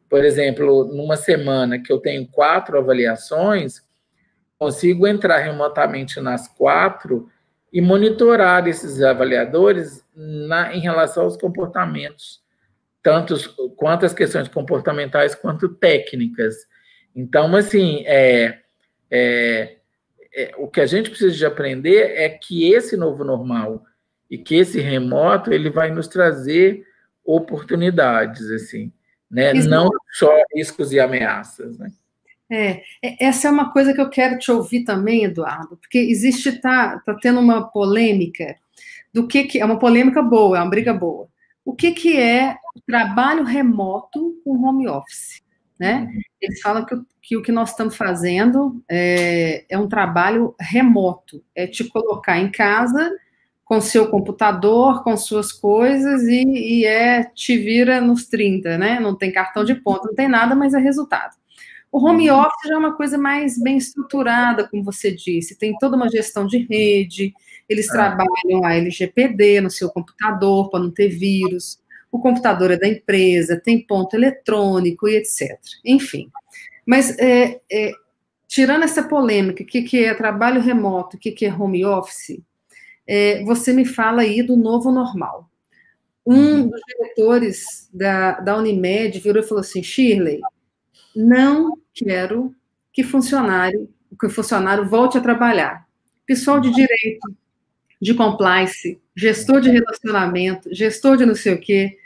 por exemplo, numa semana que eu tenho quatro avaliações, consigo entrar remotamente nas quatro e monitorar esses avaliadores na, em relação aos comportamentos tantos quanto as questões comportamentais quanto técnicas. Então, assim, é, é, é, o que a gente precisa de aprender é que esse novo normal e que esse remoto ele vai nos trazer oportunidades, assim, né? Não só riscos e ameaças, né? É, é, essa é uma coisa que eu quero te ouvir também, Eduardo, porque existe, tá, tá tendo uma polêmica do que, que é uma polêmica boa, é uma briga boa. O que, que é trabalho remoto com home office? Né? Uhum. Eles falam que, que o que nós estamos fazendo é, é um trabalho remoto, é te colocar em casa com seu computador, com suas coisas e, e, é te vira nos 30, né? Não tem cartão de ponta, não tem nada, mas é resultado. O home uhum. office já é uma coisa mais bem estruturada, como você disse, tem toda uma gestão de rede, eles é. trabalham a LGPD no seu computador para não ter vírus. O computador é da empresa, tem ponto eletrônico e etc. Enfim. Mas, é, é, tirando essa polêmica, o que, que é trabalho remoto, o que, que é home office, é, você me fala aí do novo normal. Um uhum. dos diretores da, da Unimed virou e falou assim: Shirley, não quero que funcionário, que o funcionário volte a trabalhar. Pessoal de direito, de compliance, gestor de relacionamento, gestor de não sei o quê.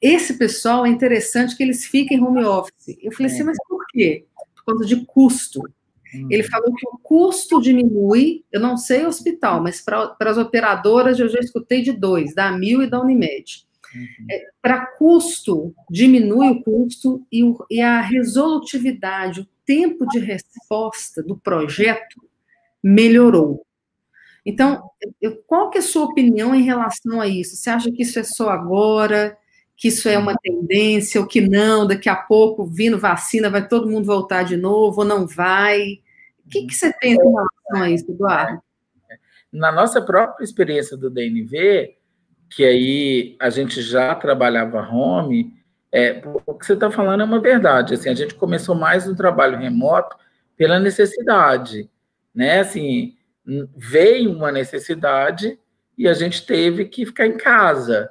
Esse pessoal é interessante que eles fiquem home office. Eu falei assim, é. mas por quê? Por causa de custo. Hum. Ele falou que o custo diminui, eu não sei hospital, mas para as operadoras eu já escutei de dois, da Mil e da Unimed. Uhum. É, para custo, diminui o custo e, o, e a resolutividade, o tempo de resposta do projeto melhorou. Então, eu, qual que é a sua opinião em relação a isso? Você acha que isso é só agora, que isso é uma tendência, ou que não, daqui a pouco, vindo vacina, vai todo mundo voltar de novo, ou não vai? O que, que você pensa em relação a isso, Eduardo? Na nossa própria experiência do DNV, que aí a gente já trabalhava home, é, o que você está falando é uma verdade. Assim, a gente começou mais no trabalho remoto pela necessidade, né? Assim, veio uma necessidade e a gente teve que ficar em casa,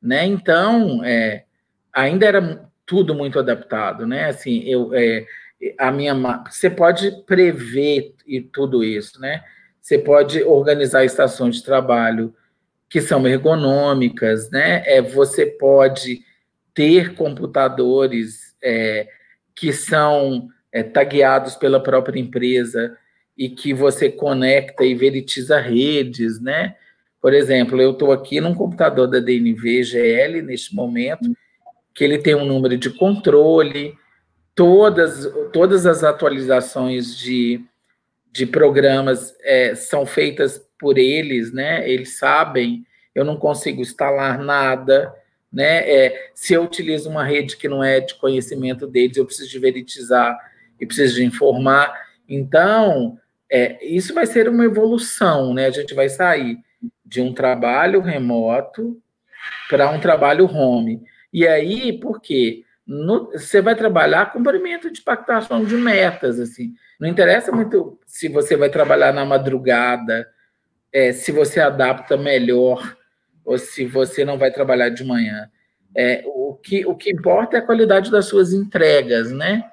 né? Então, é, ainda era tudo muito adaptado, né? Assim, eu, é, a minha, você pode prever e tudo isso, né? Você pode organizar estações de trabalho que são ergonômicas, né? É, você pode ter computadores é, que são é, tagueados pela própria empresa e que você conecta e veritiza redes, né? Por exemplo, eu estou aqui num computador da DNV GL neste momento, que ele tem um número de controle, todas, todas as atualizações de, de programas é, são feitas por eles, né? Eles sabem, eu não consigo instalar nada, né? É, se eu utilizo uma rede que não é de conhecimento deles, eu preciso de veritizar e preciso de informar. Então, é, isso vai ser uma evolução, né? A gente vai sair de um trabalho remoto para um trabalho home. E aí, por quê? No, você vai trabalhar cumprimento de pactuação de metas, assim. Não interessa muito se você vai trabalhar na madrugada, é, se você adapta melhor ou se você não vai trabalhar de manhã. É, o, que, o que importa é a qualidade das suas entregas, né?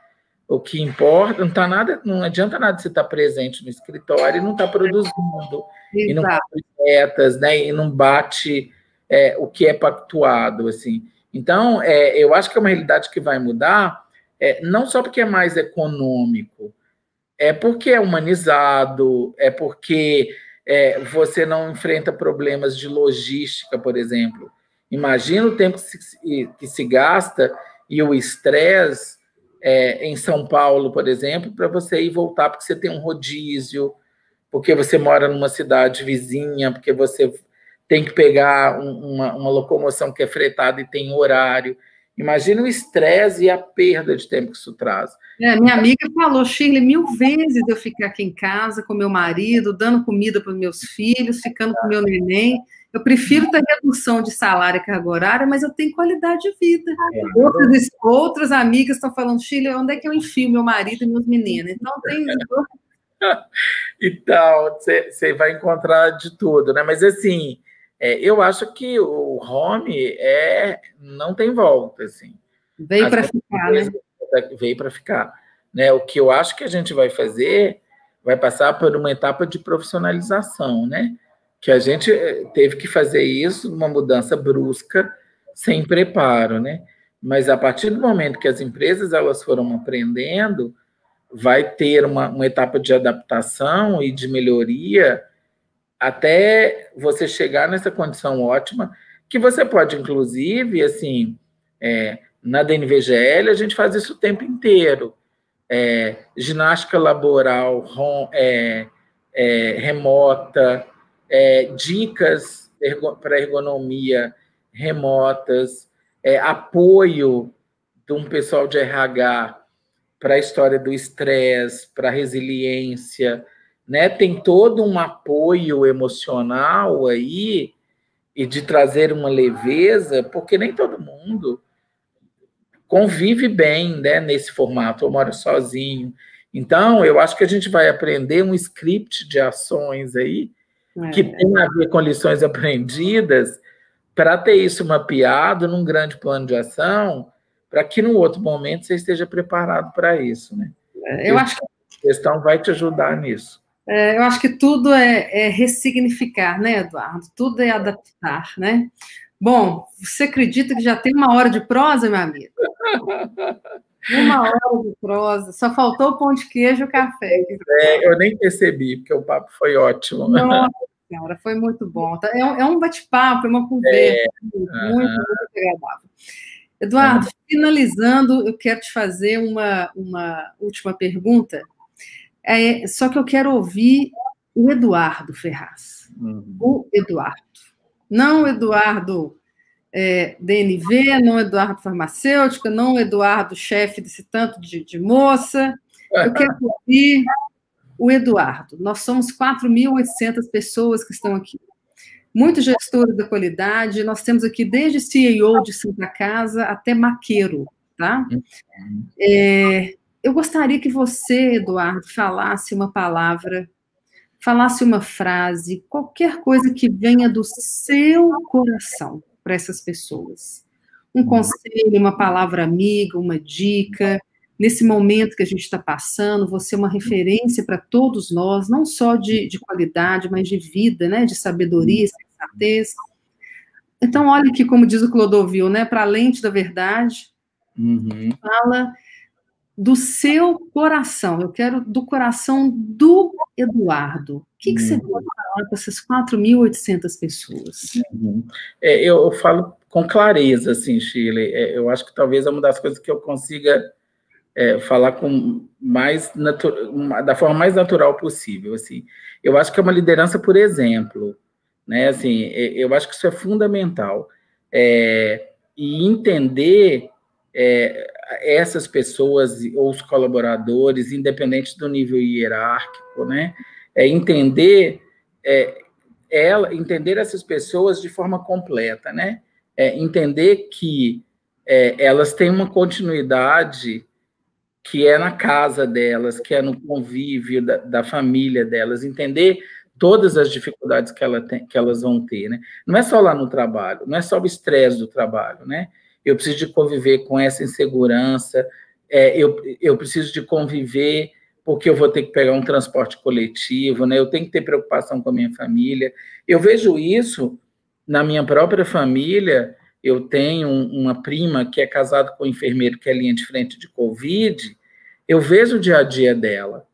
O que importa, não tá nada, não adianta nada você estar tá presente no escritório e não estar tá produzindo, Exato. e não bate metas, né? E não bate é, o que é pactuado, assim. Então, é, eu acho que é uma realidade que vai mudar, é, não só porque é mais econômico, é porque é humanizado, é porque é, você não enfrenta problemas de logística, por exemplo. Imagina o tempo que se, que se gasta e o estresse é, em São Paulo, por exemplo, para você ir voltar, porque você tem um rodízio, porque você mora numa cidade vizinha, porque você tem que pegar um, uma, uma locomoção que é fretada e tem horário. Imagina o estresse e a perda de tempo que isso traz. É, minha amiga falou, Shirley, mil vezes eu ficar aqui em casa com meu marido, dando comida para os meus filhos, ficando com meu neném. Eu prefiro ter redução de salário e carga horária, mas eu tenho qualidade de vida. É. Outras, outras amigas estão falando, Chile, onde é que eu enfio meu marido e meus meninos? Então, tem. então, você vai encontrar de tudo, né? Mas assim, é, eu acho que o home é não tem volta, assim. Veio para ficar, né? Veio para ficar. Né? O que eu acho que a gente vai fazer vai passar por uma etapa de profissionalização, né? Que a gente eh, teve que fazer isso, uma mudança brusca, sem preparo, né? Mas a partir do momento que as empresas elas foram aprendendo, vai ter uma, uma etapa de adaptação e de melhoria até você chegar nessa condição ótima, que você pode, inclusive, assim, é, na DNVGL, a gente faz isso o tempo inteiro. É, ginástica laboral é, é remota, é, dicas para ergonomia remotas, é, apoio de um pessoal de RH para a história do estresse, para a resiliência, né? Tem todo um apoio emocional aí e de trazer uma leveza, porque nem todo mundo convive bem, né, nesse formato, ou mora sozinho. Então, eu acho que a gente vai aprender um script de ações aí é. que tem a ver com lições aprendidas, para ter isso mapeado num grande plano de ação, para que no outro momento você esteja preparado para isso, né? É, eu acho que a questão vai te ajudar nisso. É, eu acho que tudo é, é, ressignificar, né, Eduardo? Tudo é adaptar, né? Bom, você acredita que já tem uma hora de prosa, meu amigo? Uma hora de prosa, só faltou o pão de queijo e o café. É, eu nem percebi, porque o papo foi ótimo. Nossa, senhora, foi muito bom. Tá, é um, é um bate-papo, é uma conversa é, muito, muito, muito agradável. Eduardo, finalizando, eu quero te fazer uma, uma última pergunta. É, só que eu quero ouvir o Eduardo Ferraz. Uhum. O Eduardo. Não o Eduardo é, DNV, não Eduardo farmacêutica, não Eduardo chefe desse tanto de, de moça. Eu quero ouvir o Eduardo. Nós somos 4.800 pessoas que estão aqui. Muitos gestores da qualidade, nós temos aqui desde CEO de Santa Casa até maqueiro, tá? É, eu gostaria que você, Eduardo, falasse uma palavra, falasse uma frase, qualquer coisa que venha do seu coração para essas pessoas. um uhum. conselho, uma palavra amiga, uma dica. Nesse momento que a gente está passando, você é uma referência para todos nós, não só de, de qualidade, mas de vida, né? de sabedoria, sensatez. Então, olha aqui, como diz o Clodovil, né? para a lente da verdade, uhum. fala do seu coração. Eu quero do coração do Eduardo. O que, que você uhum. pode falar para essas 4.800 pessoas? Uhum. É, eu, eu, falo com clareza, assim, Shirley. É, eu acho que talvez é uma das coisas que eu consiga é, falar com mais da forma mais natural possível. Assim, eu acho que é uma liderança por exemplo, né? Assim, é, eu acho que isso é fundamental é, e entender é, essas pessoas ou os colaboradores, independente do nível hierárquico, né? É entender é, ela, entender essas pessoas de forma completa, né? É entender que é, elas têm uma continuidade que é na casa delas, que é no convívio da, da família delas, entender todas as dificuldades que, ela tem, que elas vão ter, né? Não é só lá no trabalho, não é só o estresse do trabalho, né? Eu preciso de conviver com essa insegurança, é, eu, eu preciso de conviver porque eu vou ter que pegar um transporte coletivo, né? Eu tenho que ter preocupação com a minha família. Eu vejo isso na minha própria família. Eu tenho uma prima que é casada com um enfermeiro que é linha de frente de Covid. Eu vejo o dia a dia dela.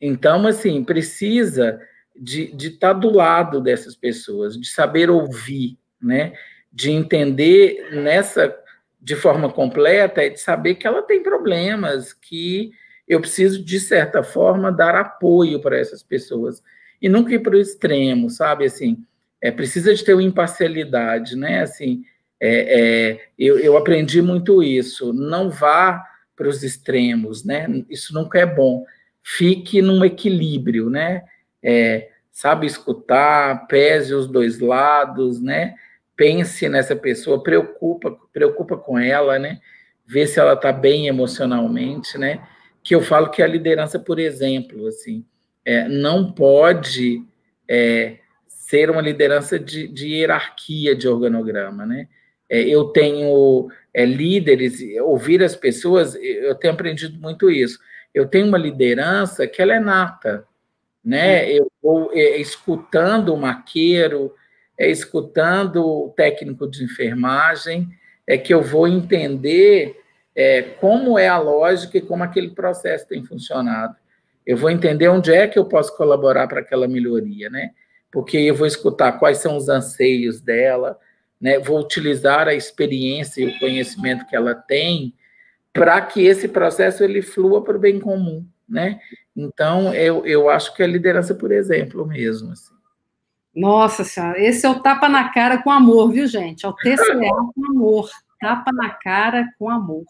Então, assim, precisa de, estar do lado dessas pessoas, de saber ouvir, né? De entender nessa de forma completa e de saber que ela tem problemas, que eu preciso, de certa forma, dar apoio para essas pessoas. E nunca ir para o extremo, sabe? Assim, é, precisa de ter uma imparcialidade, né? Assim, é, é, eu, eu aprendi muito isso. Não vá para os extremos, né? Isso nunca é bom. Fique num equilíbrio, né? É, sabe escutar, pese os dois lados, né? Pense nessa pessoa, preocupa, preocupa com ela, né? Vê se ela está bem emocionalmente, né? Que eu falo que a liderança, por exemplo, assim, é, não pode é, ser uma liderança de, de, hierarquia de organograma, né? É, eu tenho é, líderes, ouvir as pessoas, eu tenho aprendido muito isso. Eu tenho uma liderança que ela é nata, né? Eu vou é, escutando o maqueiro, é escutando o técnico de enfermagem, é que eu vou entender é, como é a lógica e como aquele processo tem funcionado. Eu vou entender onde é que eu posso colaborar para aquela melhoria, né? Porque eu vou escutar quais são os anseios dela, né? Vou utilizar a experiência e o conhecimento que ela tem para que esse processo ele flua para o bem comum, né? Então, eu, eu acho que é liderança por exemplo mesmo. Assim. Nossa Senhora, esse é o tapa na cara com amor, viu, gente? É o TCA com amor. Tapa na cara com amor.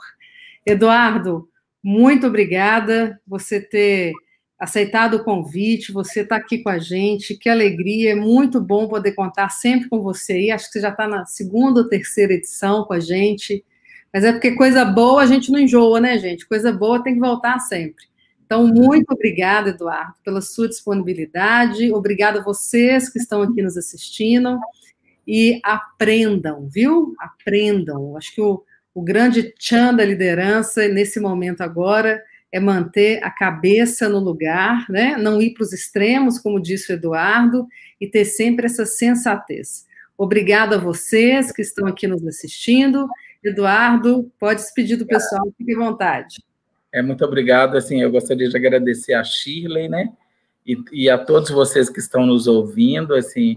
Eduardo, muito obrigada você ter aceitado o convite, você está aqui com a gente, que alegria, é muito bom poder contar sempre com você aí, acho que você já está na segunda ou terceira edição com a gente, mas é porque coisa boa a gente não enjoa, né, gente? Coisa boa tem que voltar sempre. Então, muito obrigada, Eduardo, pela sua disponibilidade. Obrigada a vocês que estão aqui nos assistindo. E aprendam, viu? Aprendam. Acho que o, o grande tchan da liderança, nesse momento agora, é manter a cabeça no lugar, né? não ir para os extremos, como disse o Eduardo, e ter sempre essa sensatez. Obrigada a vocês que estão aqui nos assistindo. Eduardo, pode despedir do pessoal, fique à vontade. É, muito obrigado. Assim, eu gostaria de agradecer a Shirley, né? E, e, a todos vocês que estão nos ouvindo, assim,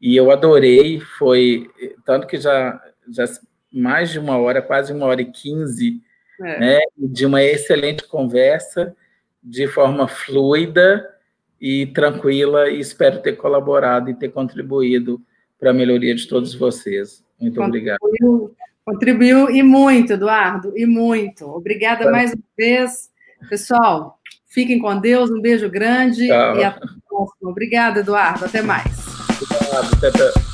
e eu adorei, foi, tanto que já, já mais de uma hora, quase uma hora e quinze, é. né, de uma excelente conversa, de forma fluida e tranquila, e espero ter colaborado e ter contribuído para a melhoria de todos vocês. Muito obrigado. Contribuiu e muito, Eduardo, e muito. Obrigada mais uma vez. Pessoal, fiquem com Deus, um beijo grande Tchau. e até a próxima. Obrigada, Eduardo. Até mais. Obrigado, até, até.